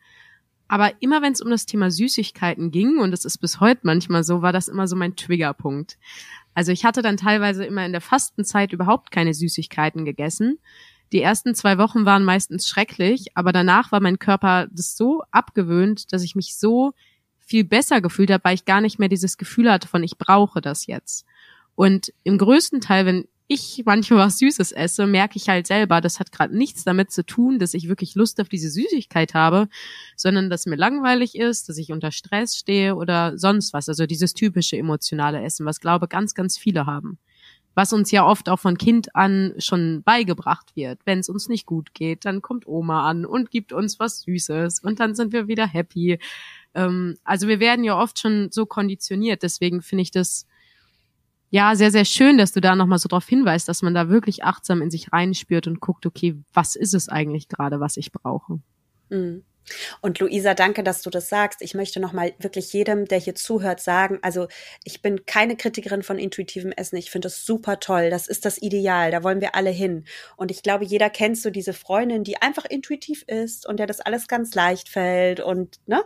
Aber immer wenn es um das Thema Süßigkeiten ging, und es ist bis heute manchmal so, war das immer so mein Triggerpunkt. Also ich hatte dann teilweise immer in der Fastenzeit überhaupt keine Süßigkeiten gegessen, die ersten zwei Wochen waren meistens schrecklich, aber danach war mein Körper das so abgewöhnt, dass ich mich so viel besser gefühlt habe, weil ich gar nicht mehr dieses Gefühl hatte von ich brauche das jetzt. Und im größten Teil, wenn ich manchmal was Süßes esse, merke ich halt selber, das hat gerade nichts damit zu tun, dass ich wirklich Lust auf diese Süßigkeit habe, sondern dass mir langweilig ist, dass ich unter Stress stehe oder sonst was. Also dieses typische emotionale Essen, was glaube ganz, ganz viele haben was uns ja oft auch von Kind an schon beigebracht wird. Wenn es uns nicht gut geht, dann kommt Oma an und gibt uns was Süßes und dann sind wir wieder happy. Ähm, also wir werden ja oft schon so konditioniert. Deswegen finde ich das ja sehr, sehr schön, dass du da nochmal so drauf hinweist, dass man da wirklich achtsam in sich reinspürt und guckt, okay, was ist es eigentlich gerade, was ich brauche. Mhm. Und Luisa, danke, dass du das sagst. Ich möchte nochmal wirklich jedem, der hier zuhört, sagen, also ich bin keine Kritikerin von intuitivem Essen. Ich finde es super toll. Das ist das Ideal. Da wollen wir alle hin. Und ich glaube, jeder kennt so diese Freundin, die einfach intuitiv ist und der das alles ganz leicht fällt und, ne?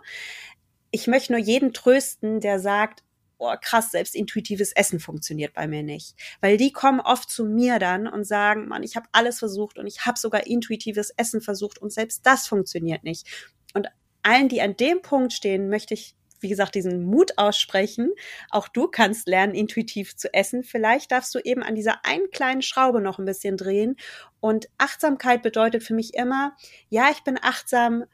Ich möchte nur jeden trösten, der sagt, oh krass, selbst intuitives Essen funktioniert bei mir nicht. Weil die kommen oft zu mir dann und sagen, Mann, ich habe alles versucht und ich habe sogar intuitives Essen versucht und selbst das funktioniert nicht. Und allen, die an dem Punkt stehen, möchte ich wie gesagt, diesen Mut aussprechen. Auch du kannst lernen, intuitiv zu essen. Vielleicht darfst du eben an dieser einen kleinen Schraube noch ein bisschen drehen. Und Achtsamkeit bedeutet für mich immer, ja, ich bin achtsam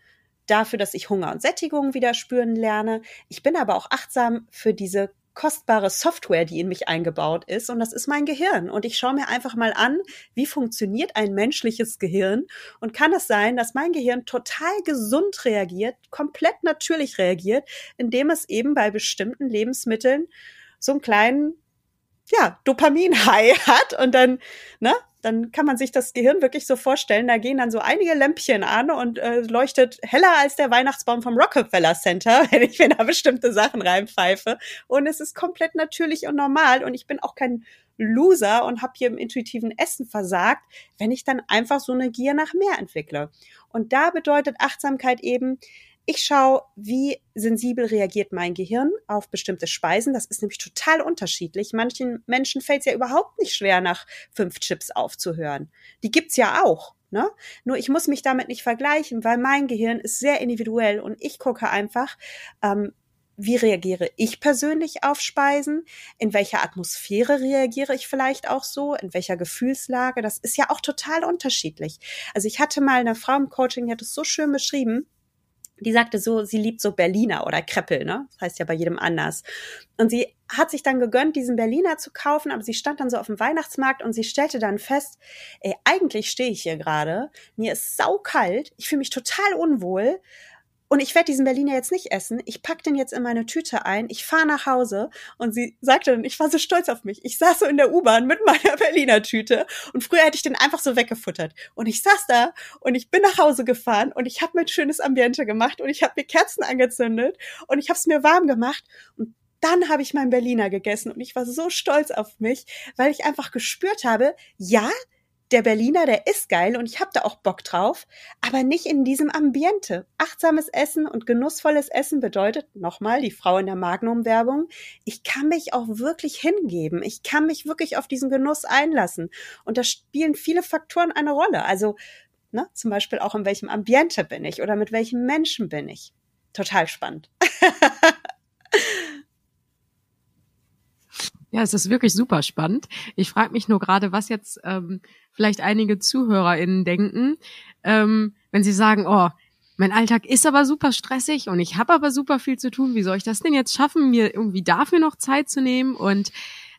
dafür, dass ich Hunger und Sättigung wieder spüren lerne. Ich bin aber auch achtsam für diese kostbare Software, die in mich eingebaut ist, und das ist mein Gehirn. Und ich schaue mir einfach mal an, wie funktioniert ein menschliches Gehirn und kann es sein, dass mein Gehirn total gesund reagiert, komplett natürlich reagiert, indem es eben bei bestimmten Lebensmitteln so einen kleinen ja, Dopamin-High hat und dann, ne, dann kann man sich das Gehirn wirklich so vorstellen, da gehen dann so einige Lämpchen an und äh, leuchtet heller als der Weihnachtsbaum vom Rockefeller Center, wenn ich mir da bestimmte Sachen reinpfeife. Und es ist komplett natürlich und normal und ich bin auch kein Loser und habe hier im intuitiven Essen versagt, wenn ich dann einfach so eine Gier nach mehr entwickle. Und da bedeutet Achtsamkeit eben, ich schaue, wie sensibel reagiert mein Gehirn auf bestimmte Speisen. Das ist nämlich total unterschiedlich. Manchen Menschen fällt es ja überhaupt nicht schwer, nach fünf Chips aufzuhören. Die gibt's ja auch. Ne? Nur ich muss mich damit nicht vergleichen, weil mein Gehirn ist sehr individuell und ich gucke einfach, ähm, wie reagiere ich persönlich auf Speisen? In welcher Atmosphäre reagiere ich vielleicht auch so? In welcher Gefühlslage? Das ist ja auch total unterschiedlich. Also ich hatte mal eine Frau im Coaching, die hat es so schön beschrieben die sagte so, sie liebt so Berliner oder Kreppel, ne? Das heißt ja bei jedem anders. Und sie hat sich dann gegönnt, diesen Berliner zu kaufen, aber sie stand dann so auf dem Weihnachtsmarkt und sie stellte dann fest, ey, eigentlich stehe ich hier gerade, mir ist saukalt, ich fühle mich total unwohl und ich werde diesen Berliner jetzt nicht essen. Ich pack den jetzt in meine Tüte ein. Ich fahre nach Hause. Und sie sagte dann, ich war so stolz auf mich. Ich saß so in der U-Bahn mit meiner Berliner Tüte. Und früher hätte ich den einfach so weggefuttert. Und ich saß da und ich bin nach Hause gefahren und ich habe mir ein schönes Ambiente gemacht und ich habe mir Kerzen angezündet und ich habe es mir warm gemacht. Und dann habe ich meinen Berliner gegessen und ich war so stolz auf mich, weil ich einfach gespürt habe, ja, der Berliner, der ist geil und ich habe da auch Bock drauf, aber nicht in diesem Ambiente. Achtsames Essen und genussvolles Essen bedeutet, nochmal, die Frau in der Magnum-Werbung, ich kann mich auch wirklich hingeben. Ich kann mich wirklich auf diesen Genuss einlassen. Und da spielen viele Faktoren eine Rolle. Also ne, zum Beispiel auch in welchem Ambiente bin ich oder mit welchen Menschen bin ich. Total spannend. Ja, es ist wirklich super spannend. Ich frage mich nur gerade, was jetzt ähm, vielleicht einige ZuhörerInnen denken, ähm, wenn sie sagen, oh, mein Alltag ist aber super stressig und ich habe aber super viel zu tun. Wie soll ich das denn jetzt schaffen, mir irgendwie dafür noch Zeit zu nehmen? Und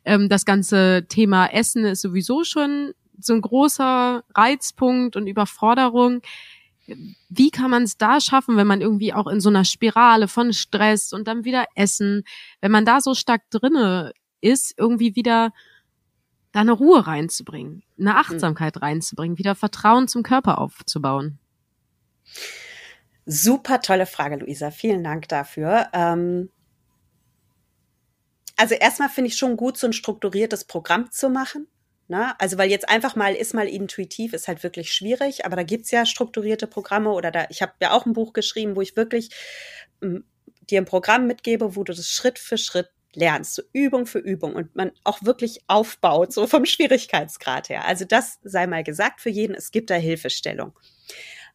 ähm, das ganze Thema Essen ist sowieso schon so ein großer Reizpunkt und Überforderung. Wie kann man es da schaffen, wenn man irgendwie auch in so einer Spirale von Stress und dann wieder Essen, wenn man da so stark drinne ist, irgendwie wieder da eine Ruhe reinzubringen, eine Achtsamkeit reinzubringen, wieder Vertrauen zum Körper aufzubauen? Super tolle Frage, Luisa. Vielen Dank dafür. Ähm also erstmal finde ich schon gut, so ein strukturiertes Programm zu machen. Ne? Also weil jetzt einfach mal ist mal intuitiv ist halt wirklich schwierig, aber da gibt's ja strukturierte Programme oder da, ich habe ja auch ein Buch geschrieben, wo ich wirklich m, dir ein Programm mitgebe, wo du das Schritt für Schritt lernst, so Übung für Übung und man auch wirklich aufbaut, so vom Schwierigkeitsgrad her. Also das sei mal gesagt für jeden, es gibt da Hilfestellung.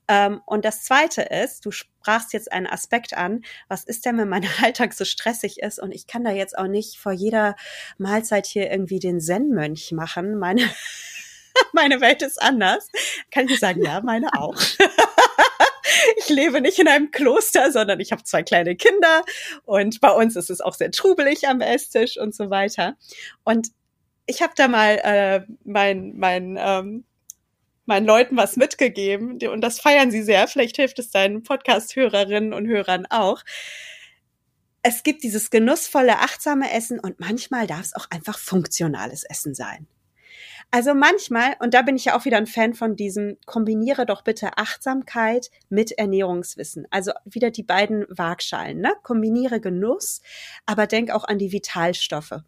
Ähm, und das Zweite ist, du sprachst jetzt einen Aspekt an, was ist denn, wenn mein Alltag so stressig ist und ich kann da jetzt auch nicht vor jeder Mahlzeit hier irgendwie den Zen-Mönch machen. Meine, meine Welt ist anders. Kann ich sagen, ja, meine auch. ich lebe nicht in einem Kloster, sondern ich habe zwei kleine Kinder und bei uns ist es auch sehr trubelig am Esstisch und so weiter. Und ich habe da mal äh, mein, mein, ähm, meinen Leuten was mitgegeben und das feiern sie sehr. Vielleicht hilft es deinen Podcast-Hörerinnen und Hörern auch. Es gibt dieses genussvolle, achtsame Essen und manchmal darf es auch einfach funktionales Essen sein. Also manchmal, und da bin ich ja auch wieder ein Fan von diesem, kombiniere doch bitte Achtsamkeit mit Ernährungswissen. Also wieder die beiden Waagschalen, ne? Kombiniere Genuss, aber denk auch an die Vitalstoffe.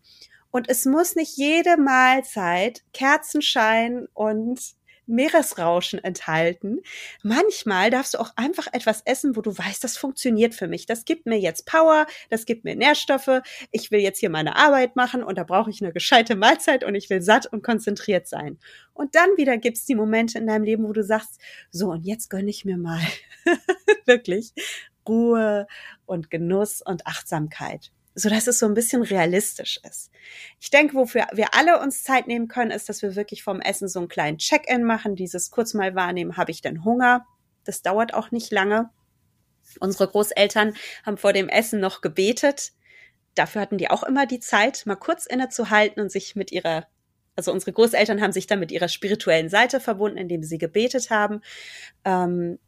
Und es muss nicht jede Mahlzeit Kerzenschein und Meeresrauschen enthalten. Manchmal darfst du auch einfach etwas essen, wo du weißt, das funktioniert für mich. Das gibt mir jetzt Power, das gibt mir Nährstoffe. Ich will jetzt hier meine Arbeit machen und da brauche ich eine gescheite Mahlzeit und ich will satt und konzentriert sein. Und dann wieder gibt's die Momente in deinem Leben, wo du sagst, so und jetzt gönne ich mir mal wirklich Ruhe und Genuss und Achtsamkeit so dass es so ein bisschen realistisch ist. Ich denke, wofür wir alle uns Zeit nehmen können, ist, dass wir wirklich vom Essen so einen kleinen Check-in machen, dieses kurz mal wahrnehmen, habe ich denn Hunger? Das dauert auch nicht lange. Unsere Großeltern haben vor dem Essen noch gebetet. dafür hatten die auch immer die Zeit, mal kurz innezuhalten und sich mit ihrer, also unsere Großeltern haben sich dann mit ihrer spirituellen Seite verbunden, indem sie gebetet haben. Ähm,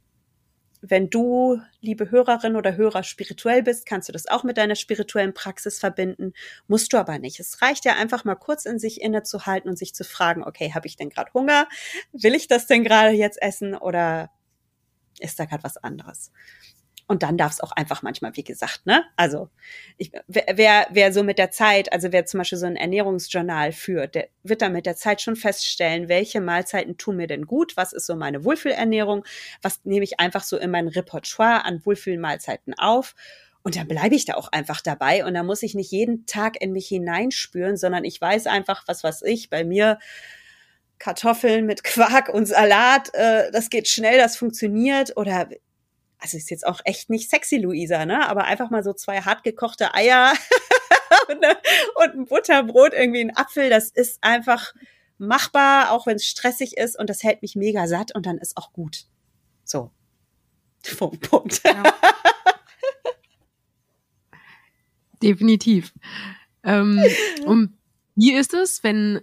wenn du, liebe Hörerin oder Hörer, spirituell bist, kannst du das auch mit deiner spirituellen Praxis verbinden. Musst du aber nicht. Es reicht ja einfach mal kurz in sich innezuhalten und sich zu fragen, okay, habe ich denn gerade Hunger? Will ich das denn gerade jetzt essen oder ist da gerade was anderes? Und dann darf es auch einfach manchmal, wie gesagt, ne? Also ich, wer, wer so mit der Zeit, also wer zum Beispiel so ein Ernährungsjournal führt, der wird dann mit der Zeit schon feststellen, welche Mahlzeiten tun mir denn gut, was ist so meine Wohlfühlernährung, was nehme ich einfach so in mein Repertoire an Wohlfühlmahlzeiten auf. Und dann bleibe ich da auch einfach dabei. Und da muss ich nicht jeden Tag in mich hineinspüren, sondern ich weiß einfach, was was ich bei mir Kartoffeln mit Quark und Salat, äh, das geht schnell, das funktioniert. Oder also ist jetzt auch echt nicht sexy, Luisa, ne? Aber einfach mal so zwei hart gekochte Eier und, ne, und ein Butterbrot, irgendwie ein Apfel, das ist einfach machbar, auch wenn es stressig ist und das hält mich mega satt und dann ist auch gut. So. Punkt, Punkt. Ja. Definitiv. Ähm, und wie ist es, wenn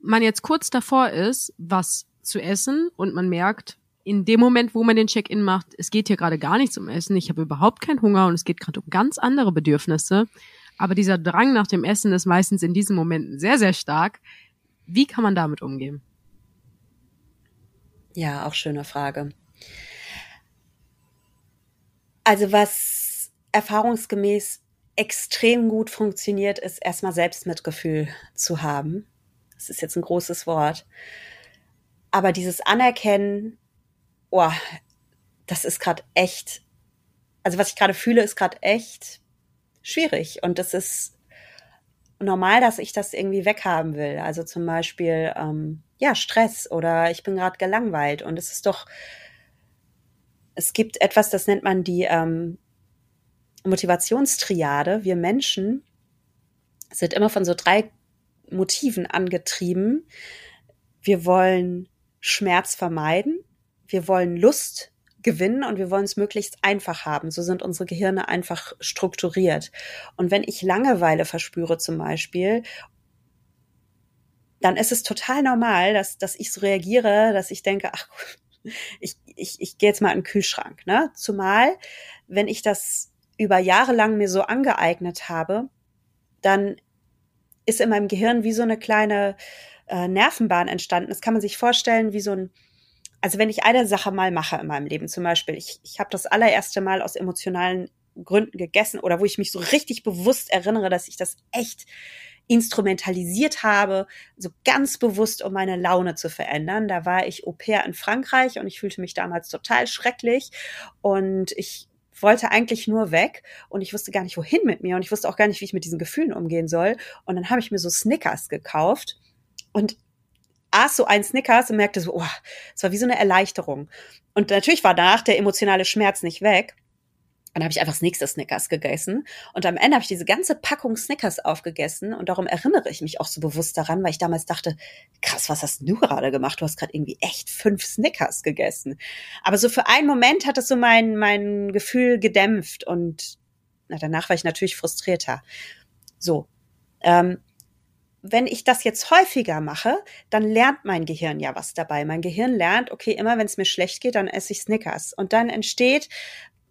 man jetzt kurz davor ist, was zu essen und man merkt, in dem Moment, wo man den Check-in macht, es geht hier gerade gar nichts um Essen, ich habe überhaupt keinen Hunger und es geht gerade um ganz andere Bedürfnisse. Aber dieser Drang nach dem Essen ist meistens in diesen Momenten sehr, sehr stark. Wie kann man damit umgehen? Ja, auch schöne Frage. Also was erfahrungsgemäß extrem gut funktioniert, ist erstmal Selbstmitgefühl zu haben. Das ist jetzt ein großes Wort. Aber dieses Anerkennen, oh, das ist gerade echt, also was ich gerade fühle, ist gerade echt schwierig. Und das ist normal, dass ich das irgendwie weghaben will. Also zum Beispiel, ähm, ja, Stress oder ich bin gerade gelangweilt. Und es ist doch, es gibt etwas, das nennt man die ähm, Motivationstriade. Wir Menschen sind immer von so drei Motiven angetrieben. Wir wollen Schmerz vermeiden, wir wollen Lust gewinnen und wir wollen es möglichst einfach haben. So sind unsere Gehirne einfach strukturiert. Und wenn ich Langeweile verspüre zum Beispiel, dann ist es total normal, dass, dass ich so reagiere, dass ich denke, ach, ich, ich, ich gehe jetzt mal in den Kühlschrank. Ne? Zumal, wenn ich das über Jahre lang mir so angeeignet habe, dann ist in meinem Gehirn wie so eine kleine äh, Nervenbahn entstanden. Das kann man sich vorstellen wie so ein also wenn ich eine Sache mal mache in meinem Leben, zum Beispiel, ich, ich habe das allererste Mal aus emotionalen Gründen gegessen oder wo ich mich so richtig bewusst erinnere, dass ich das echt instrumentalisiert habe, so ganz bewusst, um meine Laune zu verändern. Da war ich Au pair in Frankreich und ich fühlte mich damals total schrecklich und ich wollte eigentlich nur weg und ich wusste gar nicht, wohin mit mir und ich wusste auch gar nicht, wie ich mit diesen Gefühlen umgehen soll. Und dann habe ich mir so Snickers gekauft und aß so ein Snickers und merkte so, oh, es war wie so eine Erleichterung. Und natürlich war danach der emotionale Schmerz nicht weg. Und dann habe ich einfach das nächste Snickers gegessen. Und am Ende habe ich diese ganze Packung Snickers aufgegessen. Und darum erinnere ich mich auch so bewusst daran, weil ich damals dachte, krass, was hast du gerade gemacht? Du hast gerade irgendwie echt fünf Snickers gegessen. Aber so für einen Moment hat es so mein, mein Gefühl gedämpft. Und na, danach war ich natürlich frustrierter. So. Ähm, wenn ich das jetzt häufiger mache, dann lernt mein Gehirn ja was dabei. Mein Gehirn lernt, okay, immer wenn es mir schlecht geht, dann esse ich Snickers. Und dann entsteht,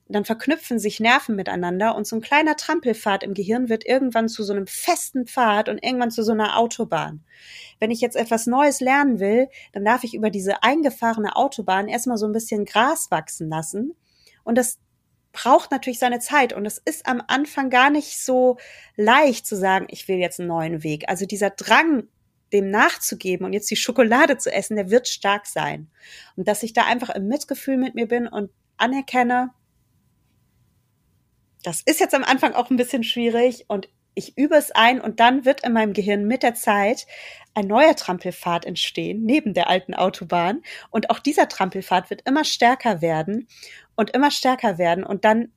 dann verknüpfen sich Nerven miteinander und so ein kleiner Trampelpfad im Gehirn wird irgendwann zu so einem festen Pfad und irgendwann zu so einer Autobahn. Wenn ich jetzt etwas Neues lernen will, dann darf ich über diese eingefahrene Autobahn erstmal so ein bisschen Gras wachsen lassen. Und das braucht natürlich seine Zeit und es ist am Anfang gar nicht so leicht zu sagen, ich will jetzt einen neuen Weg. Also dieser Drang, dem nachzugeben und jetzt die Schokolade zu essen, der wird stark sein. Und dass ich da einfach im Mitgefühl mit mir bin und anerkenne, das ist jetzt am Anfang auch ein bisschen schwierig und ich übe es ein und dann wird in meinem Gehirn mit der Zeit ein neuer Trampelpfad entstehen, neben der alten Autobahn. Und auch dieser Trampelpfad wird immer stärker werden und immer stärker werden. Und dann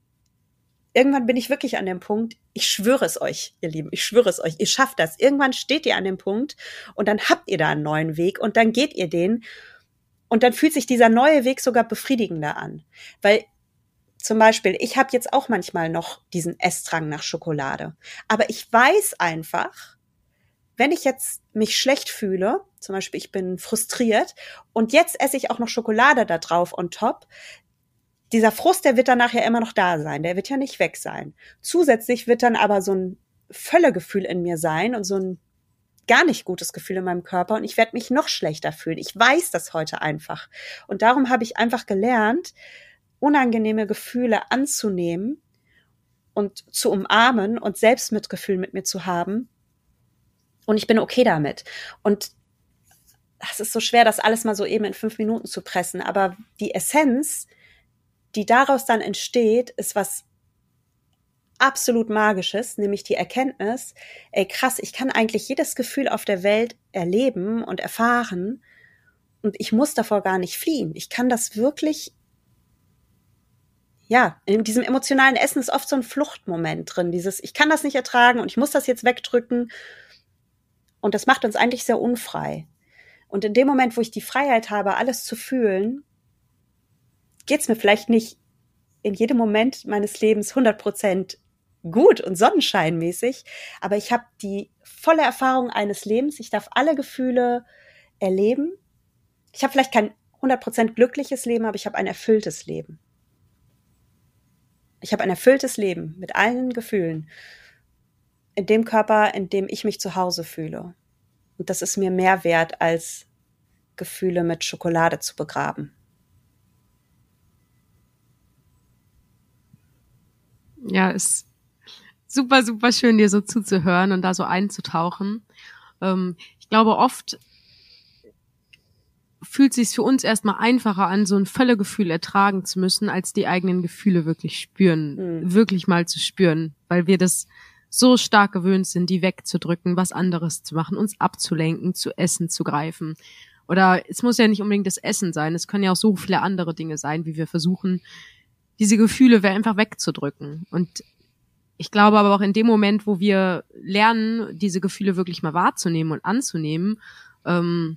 irgendwann bin ich wirklich an dem Punkt, ich schwöre es euch, ihr Lieben, ich schwöre es euch, ihr schafft das. Irgendwann steht ihr an dem Punkt und dann habt ihr da einen neuen Weg und dann geht ihr den. Und dann fühlt sich dieser neue Weg sogar befriedigender an. Weil zum Beispiel, ich habe jetzt auch manchmal noch diesen Essdrang nach Schokolade. Aber ich weiß einfach, wenn ich jetzt mich schlecht fühle, zum Beispiel ich bin frustriert und jetzt esse ich auch noch Schokolade da drauf on top, dieser Frust, der wird dann nachher immer noch da sein, der wird ja nicht weg sein. Zusätzlich wird dann aber so ein Völlegefühl in mir sein und so ein gar nicht gutes Gefühl in meinem Körper und ich werde mich noch schlechter fühlen. Ich weiß das heute einfach. Und darum habe ich einfach gelernt, unangenehme Gefühle anzunehmen und zu umarmen und Selbstmitgefühl mit mir zu haben. Und ich bin okay damit. Und das ist so schwer, das alles mal so eben in fünf Minuten zu pressen. Aber die Essenz, die daraus dann entsteht, ist was absolut Magisches, nämlich die Erkenntnis, ey krass, ich kann eigentlich jedes Gefühl auf der Welt erleben und erfahren und ich muss davor gar nicht fliehen. Ich kann das wirklich, ja, in diesem emotionalen Essen ist oft so ein Fluchtmoment drin, dieses, ich kann das nicht ertragen und ich muss das jetzt wegdrücken und das macht uns eigentlich sehr unfrei. Und in dem Moment, wo ich die Freiheit habe, alles zu fühlen, geht's mir vielleicht nicht in jedem Moment meines Lebens 100 Prozent gut und sonnenscheinmäßig, aber ich habe die volle Erfahrung eines Lebens. Ich darf alle Gefühle erleben. Ich habe vielleicht kein 100% glückliches Leben, aber ich habe ein erfülltes Leben. Ich habe ein erfülltes Leben mit allen Gefühlen. In dem Körper, in dem ich mich zu Hause fühle. Und das ist mir mehr wert, als Gefühle mit Schokolade zu begraben. Ja, ist super, super schön, dir so zuzuhören und da so einzutauchen. Ähm, ich glaube, oft fühlt sich für uns erstmal einfacher an, so ein Völlegefühl ertragen zu müssen, als die eigenen Gefühle wirklich spüren, mhm. wirklich mal zu spüren, weil wir das so stark gewöhnt sind, die wegzudrücken, was anderes zu machen, uns abzulenken, zu essen, zu greifen. Oder es muss ja nicht unbedingt das Essen sein, es können ja auch so viele andere Dinge sein, wie wir versuchen, diese Gefühle einfach wegzudrücken. Und ich glaube aber auch in dem Moment, wo wir lernen, diese Gefühle wirklich mal wahrzunehmen und anzunehmen, ähm,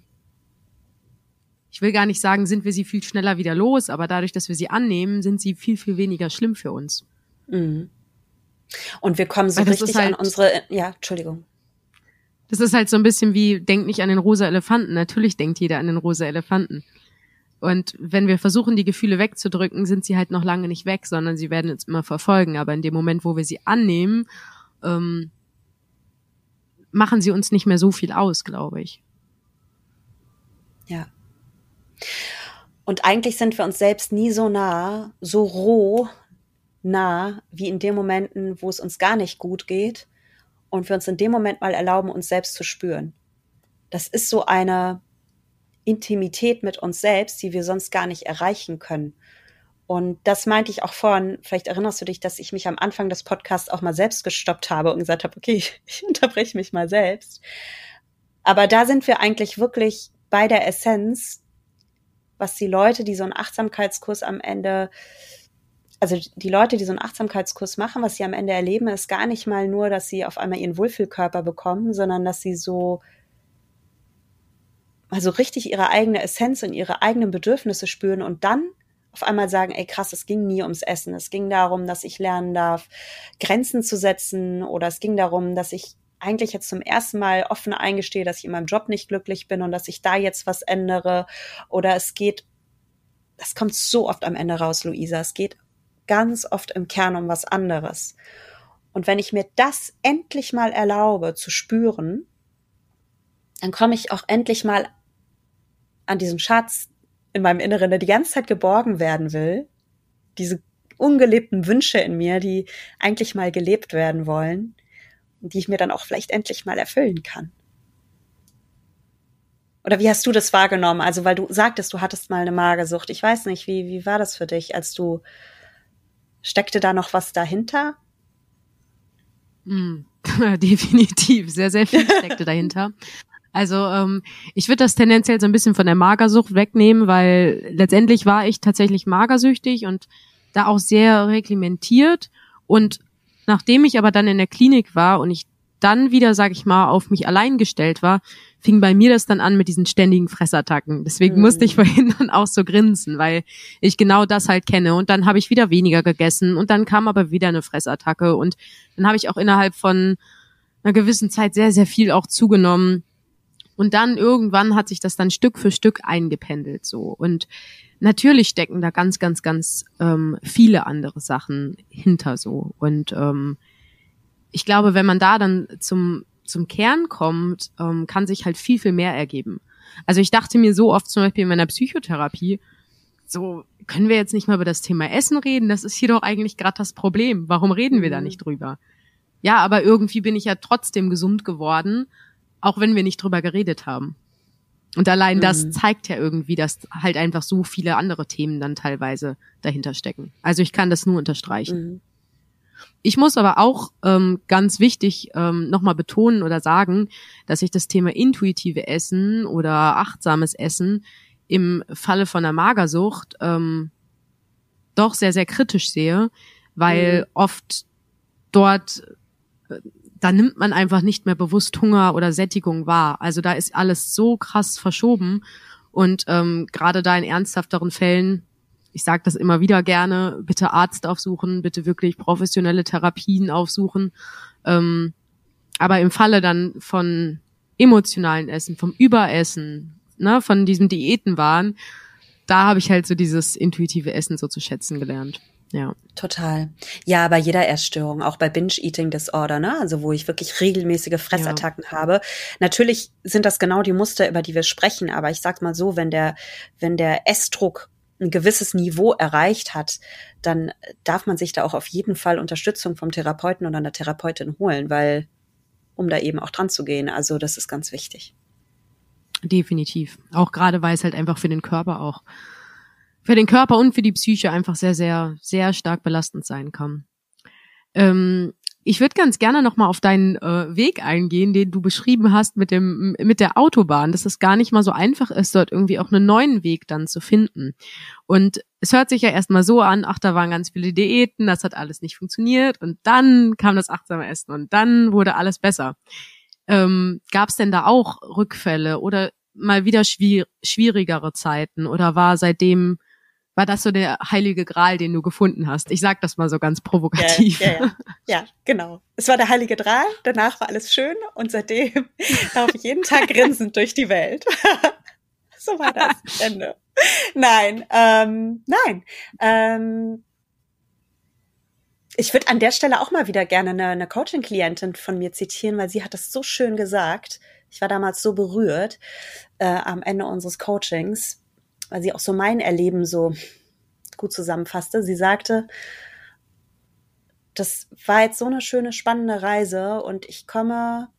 ich will gar nicht sagen, sind wir sie viel schneller wieder los, aber dadurch, dass wir sie annehmen, sind sie viel, viel weniger schlimm für uns. Mhm. Und wir kommen so richtig halt, an unsere, ja, Entschuldigung. Das ist halt so ein bisschen wie, denk nicht an den rosa Elefanten. Natürlich denkt jeder an den rosa Elefanten. Und wenn wir versuchen, die Gefühle wegzudrücken, sind sie halt noch lange nicht weg, sondern sie werden uns immer verfolgen. Aber in dem Moment, wo wir sie annehmen, ähm, machen sie uns nicht mehr so viel aus, glaube ich. Ja. Und eigentlich sind wir uns selbst nie so nah, so roh nah, wie in den Momenten, wo es uns gar nicht gut geht und wir uns in dem Moment mal erlauben, uns selbst zu spüren. Das ist so eine Intimität mit uns selbst, die wir sonst gar nicht erreichen können. Und das meinte ich auch vorhin, vielleicht erinnerst du dich, dass ich mich am Anfang des Podcasts auch mal selbst gestoppt habe und gesagt habe, okay, ich unterbreche mich mal selbst. Aber da sind wir eigentlich wirklich bei der Essenz, was die Leute, die so einen Achtsamkeitskurs am Ende, also die Leute, die so einen Achtsamkeitskurs machen, was sie am Ende erleben, ist gar nicht mal nur, dass sie auf einmal ihren Wohlfühlkörper bekommen, sondern dass sie so also richtig ihre eigene Essenz und ihre eigenen Bedürfnisse spüren und dann auf einmal sagen, ey krass, es ging nie ums Essen. Es ging darum, dass ich lernen darf, Grenzen zu setzen oder es ging darum, dass ich eigentlich jetzt zum ersten Mal offen eingestehe, dass ich in meinem Job nicht glücklich bin und dass ich da jetzt was ändere. Oder es geht, das kommt so oft am Ende raus, Luisa, es geht ganz oft im Kern um was anderes. Und wenn ich mir das endlich mal erlaube zu spüren, dann komme ich auch endlich mal an diesem Schatz in meinem Inneren, der die ganze Zeit geborgen werden will, diese ungelebten Wünsche in mir, die eigentlich mal gelebt werden wollen die ich mir dann auch vielleicht endlich mal erfüllen kann. Oder wie hast du das wahrgenommen? Also, weil du sagtest, du hattest mal eine Magersucht. Ich weiß nicht, wie, wie war das für dich, als du, steckte da noch was dahinter? Mm, definitiv, sehr, sehr viel steckte dahinter. Also ähm, ich würde das tendenziell so ein bisschen von der Magersucht wegnehmen, weil letztendlich war ich tatsächlich magersüchtig und da auch sehr reglementiert. Und nachdem ich aber dann in der Klinik war und ich dann wieder, sag ich mal, auf mich allein gestellt war, fing bei mir das dann an mit diesen ständigen Fressattacken. Deswegen mhm. musste ich vorhin dann auch so grinsen, weil ich genau das halt kenne. Und dann habe ich wieder weniger gegessen und dann kam aber wieder eine Fressattacke und dann habe ich auch innerhalb von einer gewissen Zeit sehr, sehr viel auch zugenommen. Und dann irgendwann hat sich das dann Stück für Stück eingependelt so. Und natürlich stecken da ganz, ganz, ganz ähm, viele andere Sachen hinter so. Und ähm, ich glaube, wenn man da dann zum, zum Kern kommt, ähm, kann sich halt viel, viel mehr ergeben. Also ich dachte mir so oft zum Beispiel in meiner Psychotherapie, so können wir jetzt nicht mal über das Thema Essen reden? Das ist hier doch eigentlich gerade das Problem. Warum reden wir da mhm. nicht drüber? Ja, aber irgendwie bin ich ja trotzdem gesund geworden, auch wenn wir nicht drüber geredet haben. Und allein mhm. das zeigt ja irgendwie, dass halt einfach so viele andere Themen dann teilweise dahinter stecken. Also ich kann das nur unterstreichen. Mhm. Ich muss aber auch ähm, ganz wichtig ähm, nochmal betonen oder sagen, dass ich das Thema intuitive Essen oder achtsames Essen im Falle von der Magersucht ähm, doch sehr, sehr kritisch sehe, weil mhm. oft dort da nimmt man einfach nicht mehr bewusst Hunger oder Sättigung wahr. Also da ist alles so krass verschoben. Und ähm, gerade da in ernsthafteren Fällen, ich sage das immer wieder gerne, bitte Arzt aufsuchen, bitte wirklich professionelle Therapien aufsuchen. Ähm, aber im Falle dann von emotionalen Essen, vom Überessen, ne, von diesem Diätenwahn, da habe ich halt so dieses intuitive Essen so zu schätzen gelernt. Ja. Total. Ja, bei jeder Essstörung, auch bei Binge-Eating-Disorder, ne? Also wo ich wirklich regelmäßige Fressattacken ja. habe. Natürlich sind das genau die Muster, über die wir sprechen, aber ich sag mal so, wenn der, wenn der Essdruck ein gewisses Niveau erreicht hat, dann darf man sich da auch auf jeden Fall Unterstützung vom Therapeuten oder einer Therapeutin holen, weil, um da eben auch dran zu gehen. Also das ist ganz wichtig. Definitiv. Auch gerade, weil es halt einfach für den Körper auch für den Körper und für die Psyche einfach sehr, sehr, sehr stark belastend sein kann. Ähm, ich würde ganz gerne noch mal auf deinen äh, Weg eingehen, den du beschrieben hast mit dem mit der Autobahn, dass es gar nicht mal so einfach ist, dort irgendwie auch einen neuen Weg dann zu finden. Und es hört sich ja erstmal so an, ach, da waren ganz viele Diäten, das hat alles nicht funktioniert und dann kam das achtsame Essen und dann wurde alles besser. Ähm, Gab es denn da auch Rückfälle oder mal wieder schwier schwierigere Zeiten oder war seitdem war das so der heilige Gral, den du gefunden hast. Ich sag das mal so ganz provokativ. Ja, ja, ja. ja genau. Es war der heilige Gral, danach war alles schön und seitdem laufe ich jeden Tag grinsend durch die Welt. so war das Ende. Nein, ähm, nein. Ähm, ich würde an der Stelle auch mal wieder gerne eine, eine Coaching-Klientin von mir zitieren, weil sie hat das so schön gesagt. Ich war damals so berührt äh, am Ende unseres Coachings weil sie auch so mein Erleben so gut zusammenfasste. Sie sagte, das war jetzt so eine schöne, spannende Reise und ich komme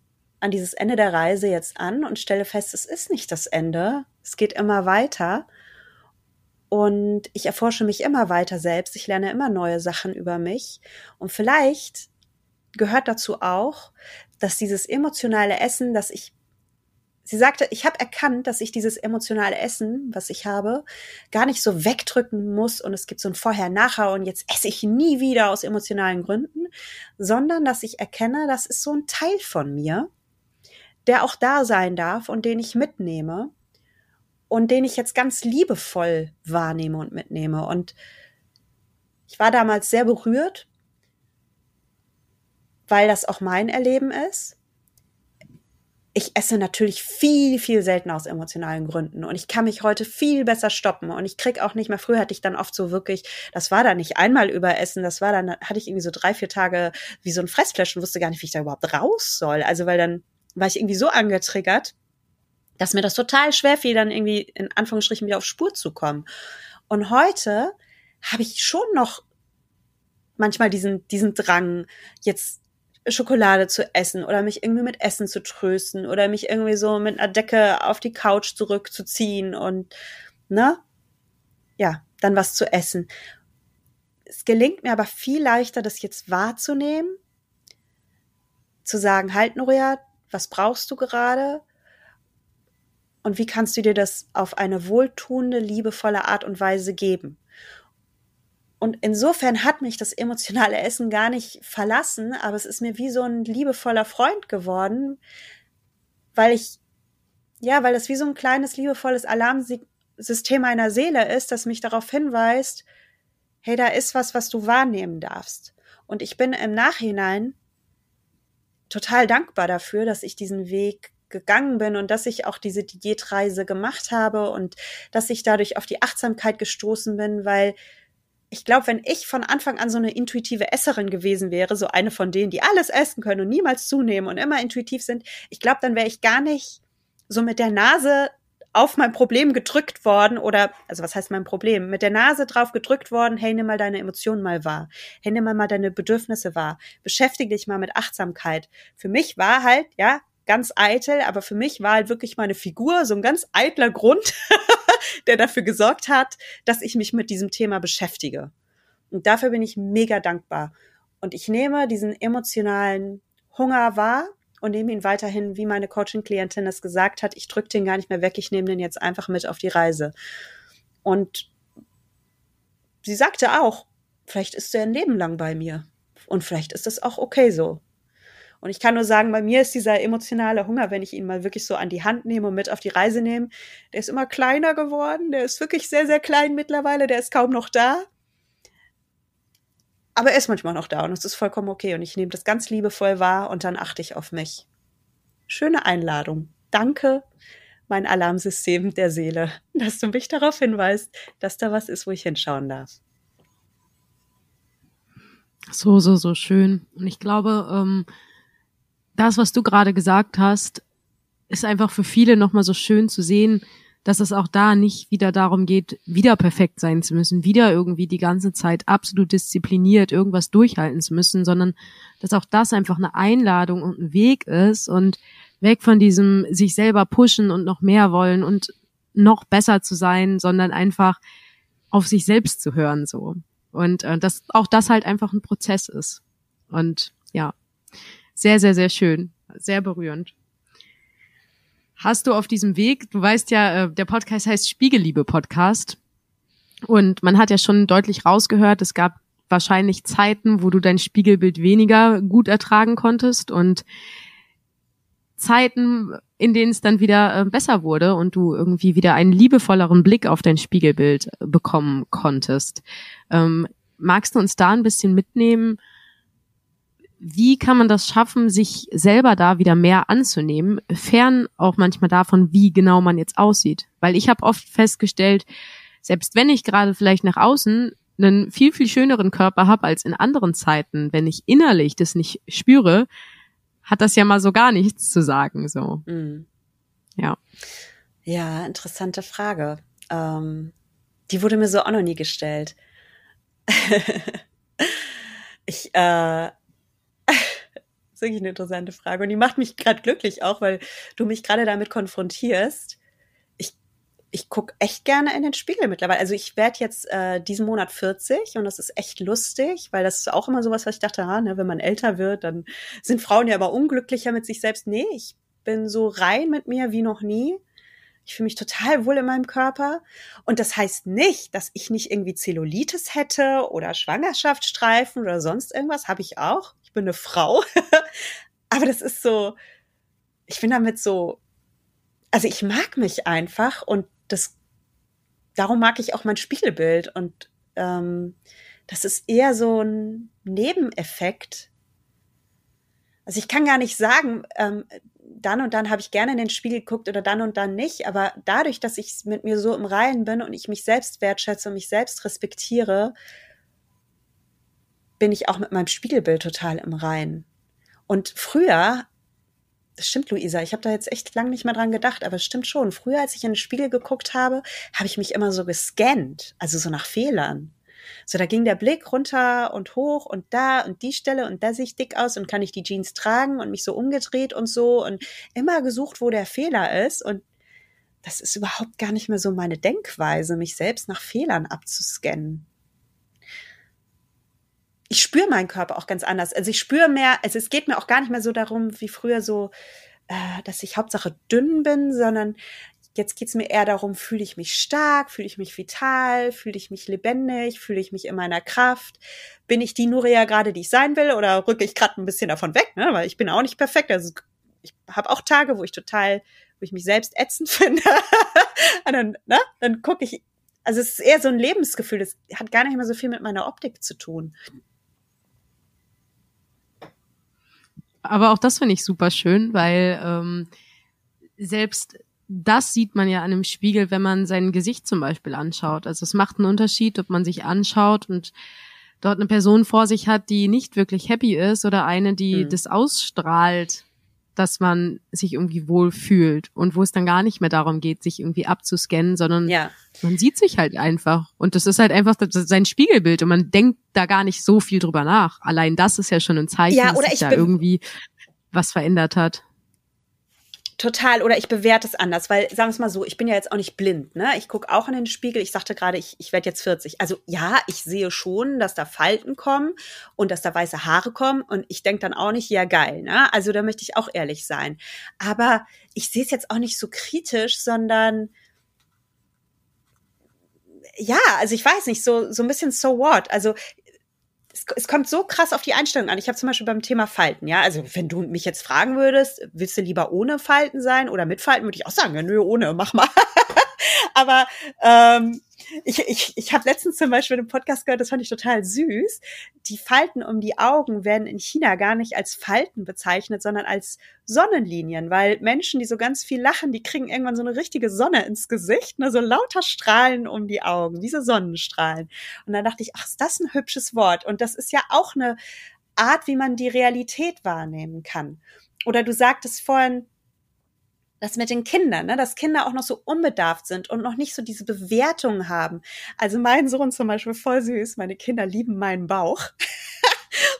an dieses Ende der Reise jetzt an und stelle fest, es ist nicht das Ende. Es geht immer weiter. Und ich erforsche mich immer weiter selbst. Ich lerne immer neue Sachen über mich. Und vielleicht gehört dazu auch, dass dieses emotionale Essen, das ich Sie sagte, ich habe erkannt, dass ich dieses emotionale Essen, was ich habe, gar nicht so wegdrücken muss und es gibt so ein Vorher-Nachher und jetzt esse ich nie wieder aus emotionalen Gründen, sondern dass ich erkenne, das ist so ein Teil von mir, der auch da sein darf und den ich mitnehme und den ich jetzt ganz liebevoll wahrnehme und mitnehme. Und ich war damals sehr berührt, weil das auch mein Erleben ist ich esse natürlich viel, viel seltener aus emotionalen Gründen und ich kann mich heute viel besser stoppen und ich krieg auch nicht mehr, früher hatte ich dann oft so wirklich, das war dann nicht einmal überessen, das war dann, hatte ich irgendwie so drei, vier Tage wie so ein Fressflash und wusste gar nicht, wie ich da überhaupt raus soll. Also weil dann war ich irgendwie so angetriggert, dass mir das total schwer fiel, dann irgendwie in Anführungsstrichen wieder auf Spur zu kommen. Und heute habe ich schon noch manchmal diesen, diesen Drang, jetzt Schokolade zu essen oder mich irgendwie mit Essen zu trösten oder mich irgendwie so mit einer Decke auf die Couch zurückzuziehen und, ne? Ja, dann was zu essen. Es gelingt mir aber viel leichter, das jetzt wahrzunehmen, zu sagen, halt, Noria, was brauchst du gerade? Und wie kannst du dir das auf eine wohltuende, liebevolle Art und Weise geben? Und insofern hat mich das emotionale Essen gar nicht verlassen, aber es ist mir wie so ein liebevoller Freund geworden, weil ich, ja, weil das wie so ein kleines liebevolles Alarmsystem meiner Seele ist, das mich darauf hinweist, hey, da ist was, was du wahrnehmen darfst. Und ich bin im Nachhinein total dankbar dafür, dass ich diesen Weg gegangen bin und dass ich auch diese Diätreise gemacht habe und dass ich dadurch auf die Achtsamkeit gestoßen bin, weil ich glaube, wenn ich von Anfang an so eine intuitive Esserin gewesen wäre, so eine von denen, die alles essen können und niemals zunehmen und immer intuitiv sind, ich glaube, dann wäre ich gar nicht so mit der Nase auf mein Problem gedrückt worden oder, also was heißt mein Problem? Mit der Nase drauf gedrückt worden, hey, nimm mal deine Emotionen mal wahr. Hey, nimm mal mal deine Bedürfnisse wahr. Beschäftige dich mal mit Achtsamkeit. Für mich war halt, ja, ganz eitel, aber für mich war halt wirklich meine Figur so ein ganz eitler Grund, der dafür gesorgt hat, dass ich mich mit diesem Thema beschäftige. Und dafür bin ich mega dankbar. Und ich nehme diesen emotionalen Hunger wahr und nehme ihn weiterhin, wie meine Coaching-Klientin es gesagt hat, ich drücke den gar nicht mehr weg, ich nehme den jetzt einfach mit auf die Reise. Und sie sagte auch, vielleicht ist er ein Leben lang bei mir. Und vielleicht ist das auch okay so. Und ich kann nur sagen, bei mir ist dieser emotionale Hunger, wenn ich ihn mal wirklich so an die Hand nehme und mit auf die Reise nehme, der ist immer kleiner geworden. Der ist wirklich sehr, sehr klein mittlerweile. Der ist kaum noch da aber er ist manchmal noch da und es ist vollkommen okay und ich nehme das ganz liebevoll wahr und dann achte ich auf mich. Schöne Einladung. Danke, mein Alarmsystem der Seele, dass du mich darauf hinweist, dass da was ist, wo ich hinschauen darf. So, so, so schön. Und ich glaube, ähm, das, was du gerade gesagt hast, ist einfach für viele nochmal so schön zu sehen, dass es auch da nicht wieder darum geht, wieder perfekt sein zu müssen, wieder irgendwie die ganze Zeit absolut diszipliniert irgendwas durchhalten zu müssen, sondern dass auch das einfach eine Einladung und ein Weg ist und weg von diesem sich selber pushen und noch mehr wollen und noch besser zu sein, sondern einfach auf sich selbst zu hören so. Und äh, dass auch das halt einfach ein Prozess ist. Und ja, sehr, sehr, sehr schön, sehr berührend hast du auf diesem Weg, du weißt ja, äh, der Podcast heißt Spiegelliebe Podcast. Und man hat ja schon deutlich rausgehört, es gab wahrscheinlich Zeiten, wo du dein Spiegelbild weniger gut ertragen konntest und Zeiten, in denen es dann wieder äh, besser wurde und du irgendwie wieder einen liebevolleren Blick auf dein Spiegelbild bekommen konntest. Ähm, magst du uns da ein bisschen mitnehmen, wie kann man das schaffen, sich selber da wieder mehr anzunehmen, fern auch manchmal davon, wie genau man jetzt aussieht. Weil ich habe oft festgestellt, selbst wenn ich gerade vielleicht nach außen einen viel, viel schöneren Körper habe als in anderen Zeiten, wenn ich innerlich das nicht spüre, hat das ja mal so gar nichts zu sagen. So. Mhm. Ja. Ja, interessante Frage. Ähm, die wurde mir so auch noch nie gestellt. ich äh, ist wirklich eine interessante Frage. Und die macht mich gerade glücklich auch, weil du mich gerade damit konfrontierst. Ich, ich gucke echt gerne in den Spiegel mittlerweile. Also ich werde jetzt äh, diesen Monat 40 und das ist echt lustig, weil das ist auch immer sowas, was ich dachte, ah, ne, wenn man älter wird, dann sind Frauen ja aber unglücklicher mit sich selbst. Nee, ich bin so rein mit mir wie noch nie. Ich fühle mich total wohl in meinem Körper. Und das heißt nicht, dass ich nicht irgendwie Zellulitis hätte oder Schwangerschaftsstreifen oder sonst irgendwas. Habe ich auch ich bin eine Frau. Aber das ist so, ich bin damit so, also ich mag mich einfach und das, darum mag ich auch mein Spiegelbild und ähm, das ist eher so ein Nebeneffekt. Also ich kann gar nicht sagen, ähm, dann und dann habe ich gerne in den Spiegel geguckt oder dann und dann nicht, aber dadurch, dass ich mit mir so im Reinen bin und ich mich selbst wertschätze und mich selbst respektiere, bin ich auch mit meinem Spiegelbild total im Reinen. Und früher, das stimmt, Luisa, ich habe da jetzt echt lang nicht mehr dran gedacht, aber es stimmt schon. Früher, als ich in den Spiegel geguckt habe, habe ich mich immer so gescannt, also so nach Fehlern. So, da ging der Blick runter und hoch und da und die Stelle und da sehe ich dick aus und kann ich die Jeans tragen und mich so umgedreht und so und immer gesucht, wo der Fehler ist und das ist überhaupt gar nicht mehr so meine Denkweise, mich selbst nach Fehlern abzuscannen ich spüre meinen Körper auch ganz anders. Also ich spüre mehr, also es geht mir auch gar nicht mehr so darum, wie früher so, äh, dass ich Hauptsache dünn bin, sondern jetzt geht's mir eher darum, fühle ich mich stark, fühle ich mich vital, fühle ich mich lebendig, fühle ich mich in meiner Kraft, bin ich die Nuria gerade, die ich sein will, oder rücke ich gerade ein bisschen davon weg, ne? weil ich bin auch nicht perfekt. Also ich habe auch Tage, wo ich total, wo ich mich selbst ätzend finde. Und dann, ne? dann gucke ich, also es ist eher so ein Lebensgefühl, das hat gar nicht mehr so viel mit meiner Optik zu tun. Aber auch das finde ich super schön, weil ähm, selbst das sieht man ja an einem Spiegel, wenn man sein Gesicht zum Beispiel anschaut. Also es macht einen Unterschied, ob man sich anschaut und dort eine Person vor sich hat, die nicht wirklich happy ist oder eine, die mhm. das ausstrahlt, dass man sich irgendwie wohl fühlt und wo es dann gar nicht mehr darum geht, sich irgendwie abzuscannen, sondern ja. man sieht sich halt einfach und das ist halt einfach sein Spiegelbild und man denkt da gar nicht so viel drüber nach. Allein das ist ja schon ein Zeichen, ja, dass sich da irgendwie was verändert hat. Total, oder ich bewerte es anders, weil, sagen wir es mal so, ich bin ja jetzt auch nicht blind, ne? Ich gucke auch in den Spiegel, ich sagte gerade, ich, ich werde jetzt 40. Also ja, ich sehe schon, dass da Falten kommen und dass da weiße Haare kommen und ich denke dann auch nicht, ja geil, ne? Also da möchte ich auch ehrlich sein. Aber ich sehe es jetzt auch nicht so kritisch, sondern ja, also ich weiß nicht, so, so ein bisschen so what. Also es, es kommt so krass auf die Einstellung an. Ich habe zum Beispiel beim Thema Falten, ja, also wenn du mich jetzt fragen würdest, willst du lieber ohne Falten sein oder mit Falten, würde ich auch sagen, ja, nö, ohne, mach mal. Aber ähm, ich, ich, ich habe letztens zum Beispiel einen Podcast gehört, das fand ich total süß. Die Falten um die Augen werden in China gar nicht als Falten bezeichnet, sondern als Sonnenlinien, weil Menschen, die so ganz viel lachen, die kriegen irgendwann so eine richtige Sonne ins Gesicht, ne, so lauter Strahlen um die Augen, wie so Sonnenstrahlen. Und dann dachte ich, ach, ist das ein hübsches Wort? Und das ist ja auch eine Art, wie man die Realität wahrnehmen kann. Oder du sagtest vorhin, das mit den Kindern, ne, dass Kinder auch noch so unbedarft sind und noch nicht so diese Bewertung haben. Also mein Sohn zum Beispiel voll süß, meine Kinder lieben meinen Bauch.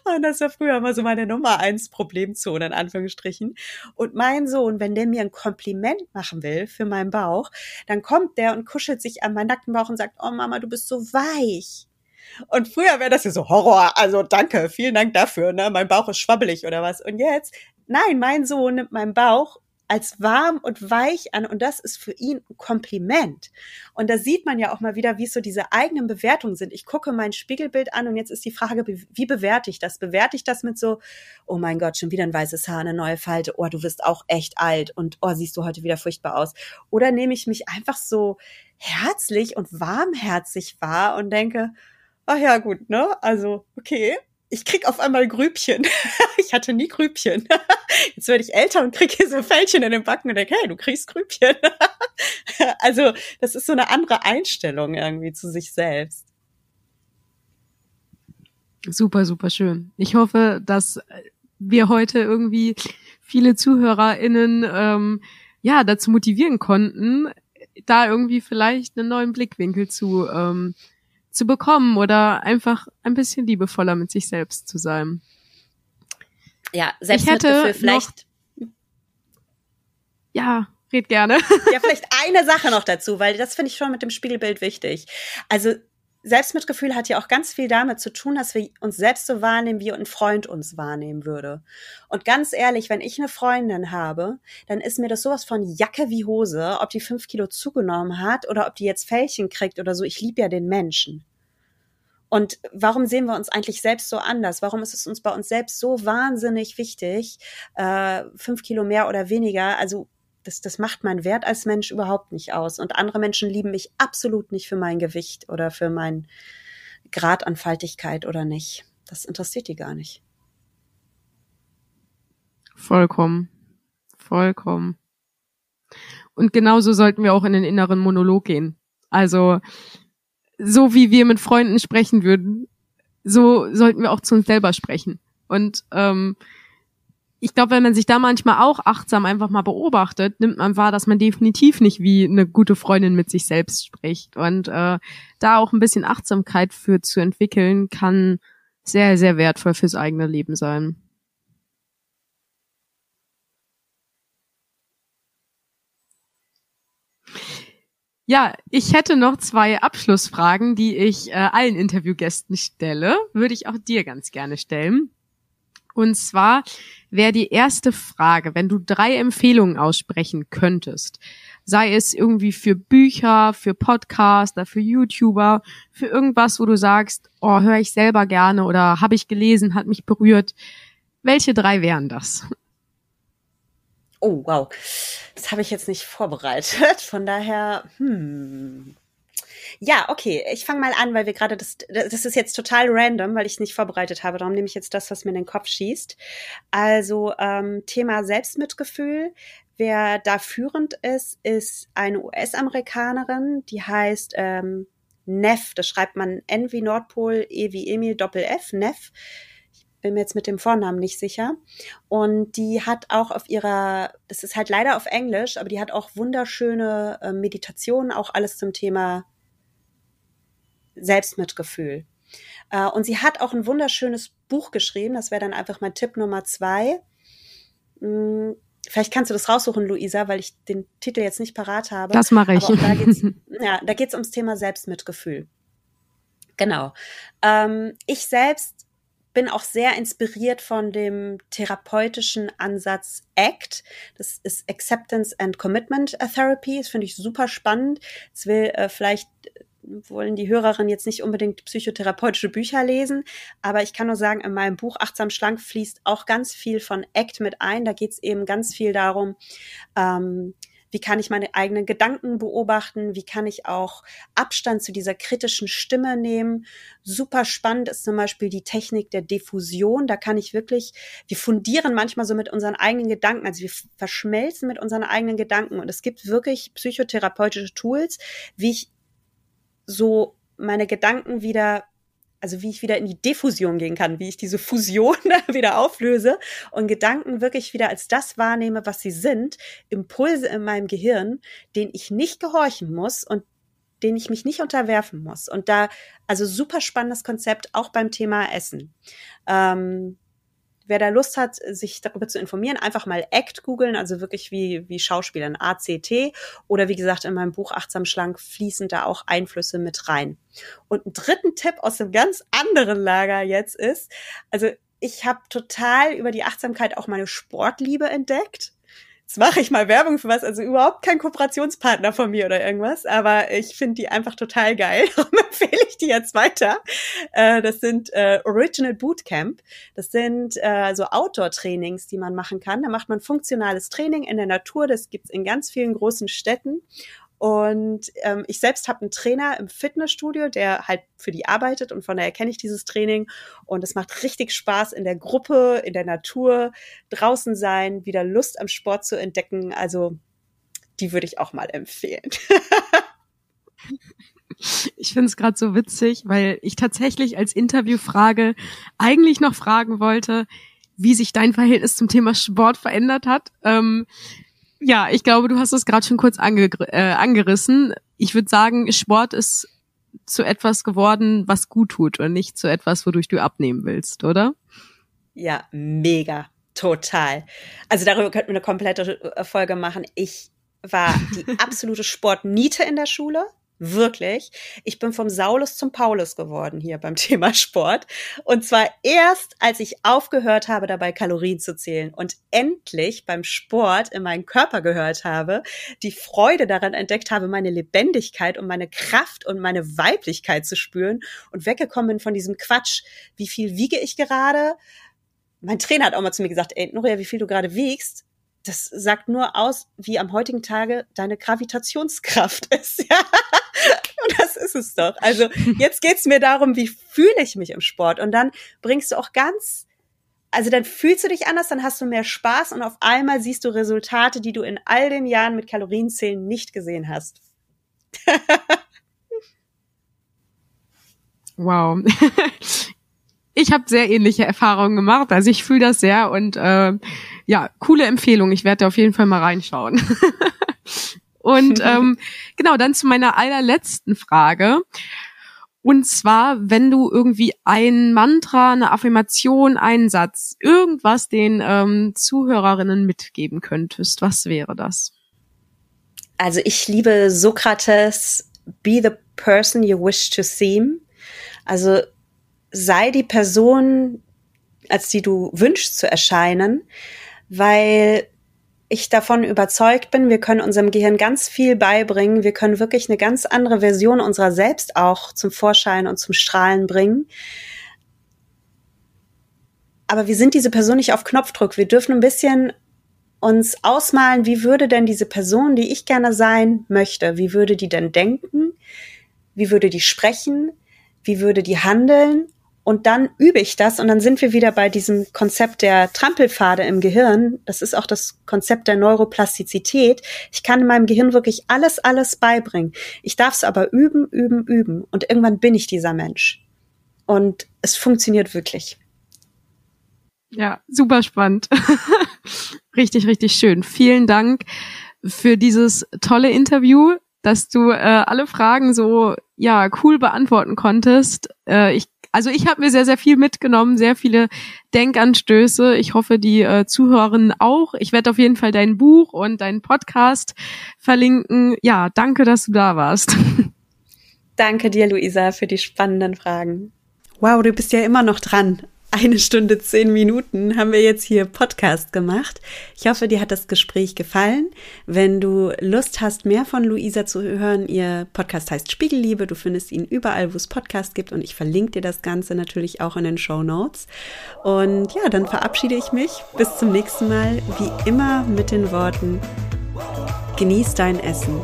Und das war früher immer so meine Nummer eins Problemzone, in Anführungsstrichen. Und mein Sohn, wenn der mir ein Kompliment machen will für meinen Bauch, dann kommt der und kuschelt sich an meinen nackten Bauch und sagt, oh Mama, du bist so weich. Und früher wäre das ja so Horror. Also danke, vielen Dank dafür. Ne? Mein Bauch ist schwabbelig oder was. Und jetzt, nein, mein Sohn nimmt meinen Bauch als warm und weich an und das ist für ihn ein Kompliment. Und da sieht man ja auch mal wieder, wie es so diese eigenen Bewertungen sind. Ich gucke mein Spiegelbild an und jetzt ist die Frage, wie bewerte ich das? Bewerte ich das mit so, oh mein Gott, schon wieder ein weißes Haar, eine neue Falte, oh, du wirst auch echt alt und oh, siehst du heute wieder furchtbar aus. Oder nehme ich mich einfach so herzlich und warmherzig wahr und denke, ach ja, gut, ne? Also, okay, ich krieg auf einmal Grübchen. ich hatte nie Grübchen. Jetzt werde ich älter und kriege hier so Fältchen in den Backen und denke, hey, du kriegst Grübchen. also das ist so eine andere Einstellung irgendwie zu sich selbst. Super, super schön. Ich hoffe, dass wir heute irgendwie viele ZuhörerInnen ähm, ja dazu motivieren konnten, da irgendwie vielleicht einen neuen Blickwinkel zu ähm, zu bekommen oder einfach ein bisschen liebevoller mit sich selbst zu sein. Ja, Selbstmitgefühl vielleicht. Noch, ja, red gerne. Ja, vielleicht eine Sache noch dazu, weil das finde ich schon mit dem Spiegelbild wichtig. Also Selbstmitgefühl hat ja auch ganz viel damit zu tun, dass wir uns selbst so wahrnehmen, wie ein Freund uns wahrnehmen würde. Und ganz ehrlich, wenn ich eine Freundin habe, dann ist mir das sowas von Jacke wie Hose, ob die fünf Kilo zugenommen hat oder ob die jetzt Fällchen kriegt oder so. Ich liebe ja den Menschen. Und warum sehen wir uns eigentlich selbst so anders? Warum ist es uns bei uns selbst so wahnsinnig wichtig, äh, fünf Kilo mehr oder weniger? Also das, das macht meinen Wert als Mensch überhaupt nicht aus. Und andere Menschen lieben mich absolut nicht für mein Gewicht oder für meinen Grad an Faltigkeit oder nicht. Das interessiert die gar nicht. Vollkommen. Vollkommen. Und genauso sollten wir auch in den inneren Monolog gehen. Also, so wie wir mit Freunden sprechen würden, so sollten wir auch zu uns selber sprechen. Und ähm, ich glaube, wenn man sich da manchmal auch achtsam einfach mal beobachtet, nimmt man wahr, dass man definitiv nicht wie eine gute Freundin mit sich selbst spricht. Und äh, da auch ein bisschen Achtsamkeit für zu entwickeln, kann sehr, sehr wertvoll fürs eigene Leben sein. Ja, ich hätte noch zwei Abschlussfragen, die ich äh, allen Interviewgästen stelle. Würde ich auch dir ganz gerne stellen. Und zwar wäre die erste Frage, wenn du drei Empfehlungen aussprechen könntest, sei es irgendwie für Bücher, für Podcaster, für YouTuber, für irgendwas, wo du sagst, oh, höre ich selber gerne oder habe ich gelesen, hat mich berührt. Welche drei wären das? Oh, wow. Das habe ich jetzt nicht vorbereitet. Von daher, hm. Ja, okay. Ich fange mal an, weil wir gerade das, das ist jetzt total random, weil ich es nicht vorbereitet habe. Darum nehme ich jetzt das, was mir in den Kopf schießt. Also ähm, Thema Selbstmitgefühl. Wer da führend ist, ist eine US-Amerikanerin, die heißt ähm, Neff. Das schreibt man N wie Nordpol, E wie Emil, Doppel F, Neff bin mir jetzt mit dem Vornamen nicht sicher. Und die hat auch auf ihrer, das ist halt leider auf Englisch, aber die hat auch wunderschöne äh, Meditationen, auch alles zum Thema Selbstmitgefühl. Äh, und sie hat auch ein wunderschönes Buch geschrieben, das wäre dann einfach mein Tipp Nummer zwei. Hm, vielleicht kannst du das raussuchen, Luisa, weil ich den Titel jetzt nicht parat habe. Das mache ich. da geht's, ja, da geht's ums Thema Selbstmitgefühl. Genau. Ähm, ich selbst bin auch sehr inspiriert von dem therapeutischen Ansatz ACT. Das ist Acceptance and Commitment Therapy. Das finde ich super spannend. Es will äh, vielleicht wollen die Hörerinnen jetzt nicht unbedingt psychotherapeutische Bücher lesen, aber ich kann nur sagen, in meinem Buch Achtsam Schlank fließt auch ganz viel von ACT mit ein. Da geht es eben ganz viel darum, ähm, wie kann ich meine eigenen Gedanken beobachten? Wie kann ich auch Abstand zu dieser kritischen Stimme nehmen? Super spannend ist zum Beispiel die Technik der Diffusion. Da kann ich wirklich, wir fundieren manchmal so mit unseren eigenen Gedanken, also wir verschmelzen mit unseren eigenen Gedanken. Und es gibt wirklich psychotherapeutische Tools, wie ich so meine Gedanken wieder also wie ich wieder in die Diffusion gehen kann, wie ich diese Fusion wieder auflöse und Gedanken wirklich wieder als das wahrnehme, was sie sind, Impulse in meinem Gehirn, denen ich nicht gehorchen muss und denen ich mich nicht unterwerfen muss. Und da, also super spannendes Konzept, auch beim Thema Essen. Ähm, wer da Lust hat, sich darüber zu informieren, einfach mal ACT googeln, also wirklich wie, wie Schauspielern, ACT. Oder wie gesagt, in meinem Buch Achtsam Schlank fließen da auch Einflüsse mit rein. Und ein dritten Tipp aus einem ganz anderen Lager jetzt ist, also ich habe total über die Achtsamkeit auch meine Sportliebe entdeckt. Jetzt mache ich mal Werbung für was, also überhaupt kein Kooperationspartner von mir oder irgendwas, aber ich finde die einfach total geil. Darum empfehle ich die jetzt weiter. Äh, das sind äh, Original Bootcamp. Das sind äh, so Outdoor-Trainings, die man machen kann. Da macht man funktionales Training in der Natur. Das gibt's in ganz vielen großen Städten. Und ähm, ich selbst habe einen Trainer im Fitnessstudio, der halt für die arbeitet und von daher kenne ich dieses Training. Und es macht richtig Spaß in der Gruppe, in der Natur, draußen sein, wieder Lust am Sport zu entdecken. Also die würde ich auch mal empfehlen. Ich finde es gerade so witzig, weil ich tatsächlich als Interviewfrage eigentlich noch fragen wollte, wie sich dein Verhältnis zum Thema Sport verändert hat. Ähm, ja, ich glaube, du hast es gerade schon kurz ange äh, angerissen. Ich würde sagen, Sport ist zu etwas geworden, was gut tut und nicht zu etwas, wodurch du abnehmen willst, oder? Ja, mega, total. Also darüber könnten wir eine komplette Folge machen. Ich war die absolute Sportniete in der Schule. Wirklich. Ich bin vom Saulus zum Paulus geworden hier beim Thema Sport. Und zwar erst, als ich aufgehört habe, dabei Kalorien zu zählen und endlich beim Sport in meinen Körper gehört habe, die Freude daran entdeckt habe, meine Lebendigkeit und meine Kraft und meine Weiblichkeit zu spüren und weggekommen bin von diesem Quatsch. Wie viel wiege ich gerade? Mein Trainer hat auch mal zu mir gesagt, ey, Noria, wie viel du gerade wiegst, das sagt nur aus, wie am heutigen Tage deine Gravitationskraft ist. Und das ist es doch. Also jetzt geht's mir darum, wie fühle ich mich im Sport. Und dann bringst du auch ganz, also dann fühlst du dich anders, dann hast du mehr Spaß und auf einmal siehst du Resultate, die du in all den Jahren mit Kalorienzählen nicht gesehen hast. wow. ich habe sehr ähnliche Erfahrungen gemacht. Also ich fühle das sehr und äh, ja, coole Empfehlung. Ich werde auf jeden Fall mal reinschauen. und ähm, genau, dann zu meiner allerletzten Frage. Und zwar, wenn du irgendwie ein Mantra, eine Affirmation, einen Satz, irgendwas den ähm, Zuhörerinnen mitgeben könntest, was wäre das? Also ich liebe Sokrates, be the person you wish to seem. Also sei die Person, als die du wünschst zu erscheinen, weil ich davon überzeugt bin, wir können unserem Gehirn ganz viel beibringen. Wir können wirklich eine ganz andere Version unserer selbst auch zum Vorschein und zum Strahlen bringen. Aber wir sind diese Person nicht auf Knopfdruck. Wir dürfen ein bisschen uns ausmalen, wie würde denn diese Person, die ich gerne sein möchte, wie würde die denn denken? Wie würde die sprechen? Wie würde die handeln? Und dann übe ich das und dann sind wir wieder bei diesem Konzept der Trampelpfade im Gehirn. Das ist auch das Konzept der Neuroplastizität. Ich kann in meinem Gehirn wirklich alles, alles beibringen. Ich darf es aber üben, üben, üben. Und irgendwann bin ich dieser Mensch. Und es funktioniert wirklich. Ja, super spannend. richtig, richtig schön. Vielen Dank für dieses tolle Interview, dass du äh, alle Fragen so ja cool beantworten konntest. Äh, ich also ich habe mir sehr, sehr viel mitgenommen, sehr viele Denkanstöße. Ich hoffe, die äh, Zuhörerinnen auch. Ich werde auf jeden Fall dein Buch und deinen Podcast verlinken. Ja, danke, dass du da warst. Danke dir, Luisa, für die spannenden Fragen. Wow, du bist ja immer noch dran eine Stunde zehn Minuten haben wir jetzt hier Podcast gemacht. Ich hoffe, dir hat das Gespräch gefallen. Wenn du Lust hast, mehr von Luisa zu hören, ihr Podcast heißt Spiegelliebe. Du findest ihn überall, wo es Podcast gibt und ich verlinke dir das Ganze natürlich auch in den Show Notes. Und ja, dann verabschiede ich mich. Bis zum nächsten Mal. Wie immer mit den Worten, genieß dein Essen,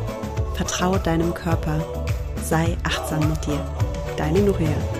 vertraue deinem Körper, sei achtsam mit dir. Deine Nuria.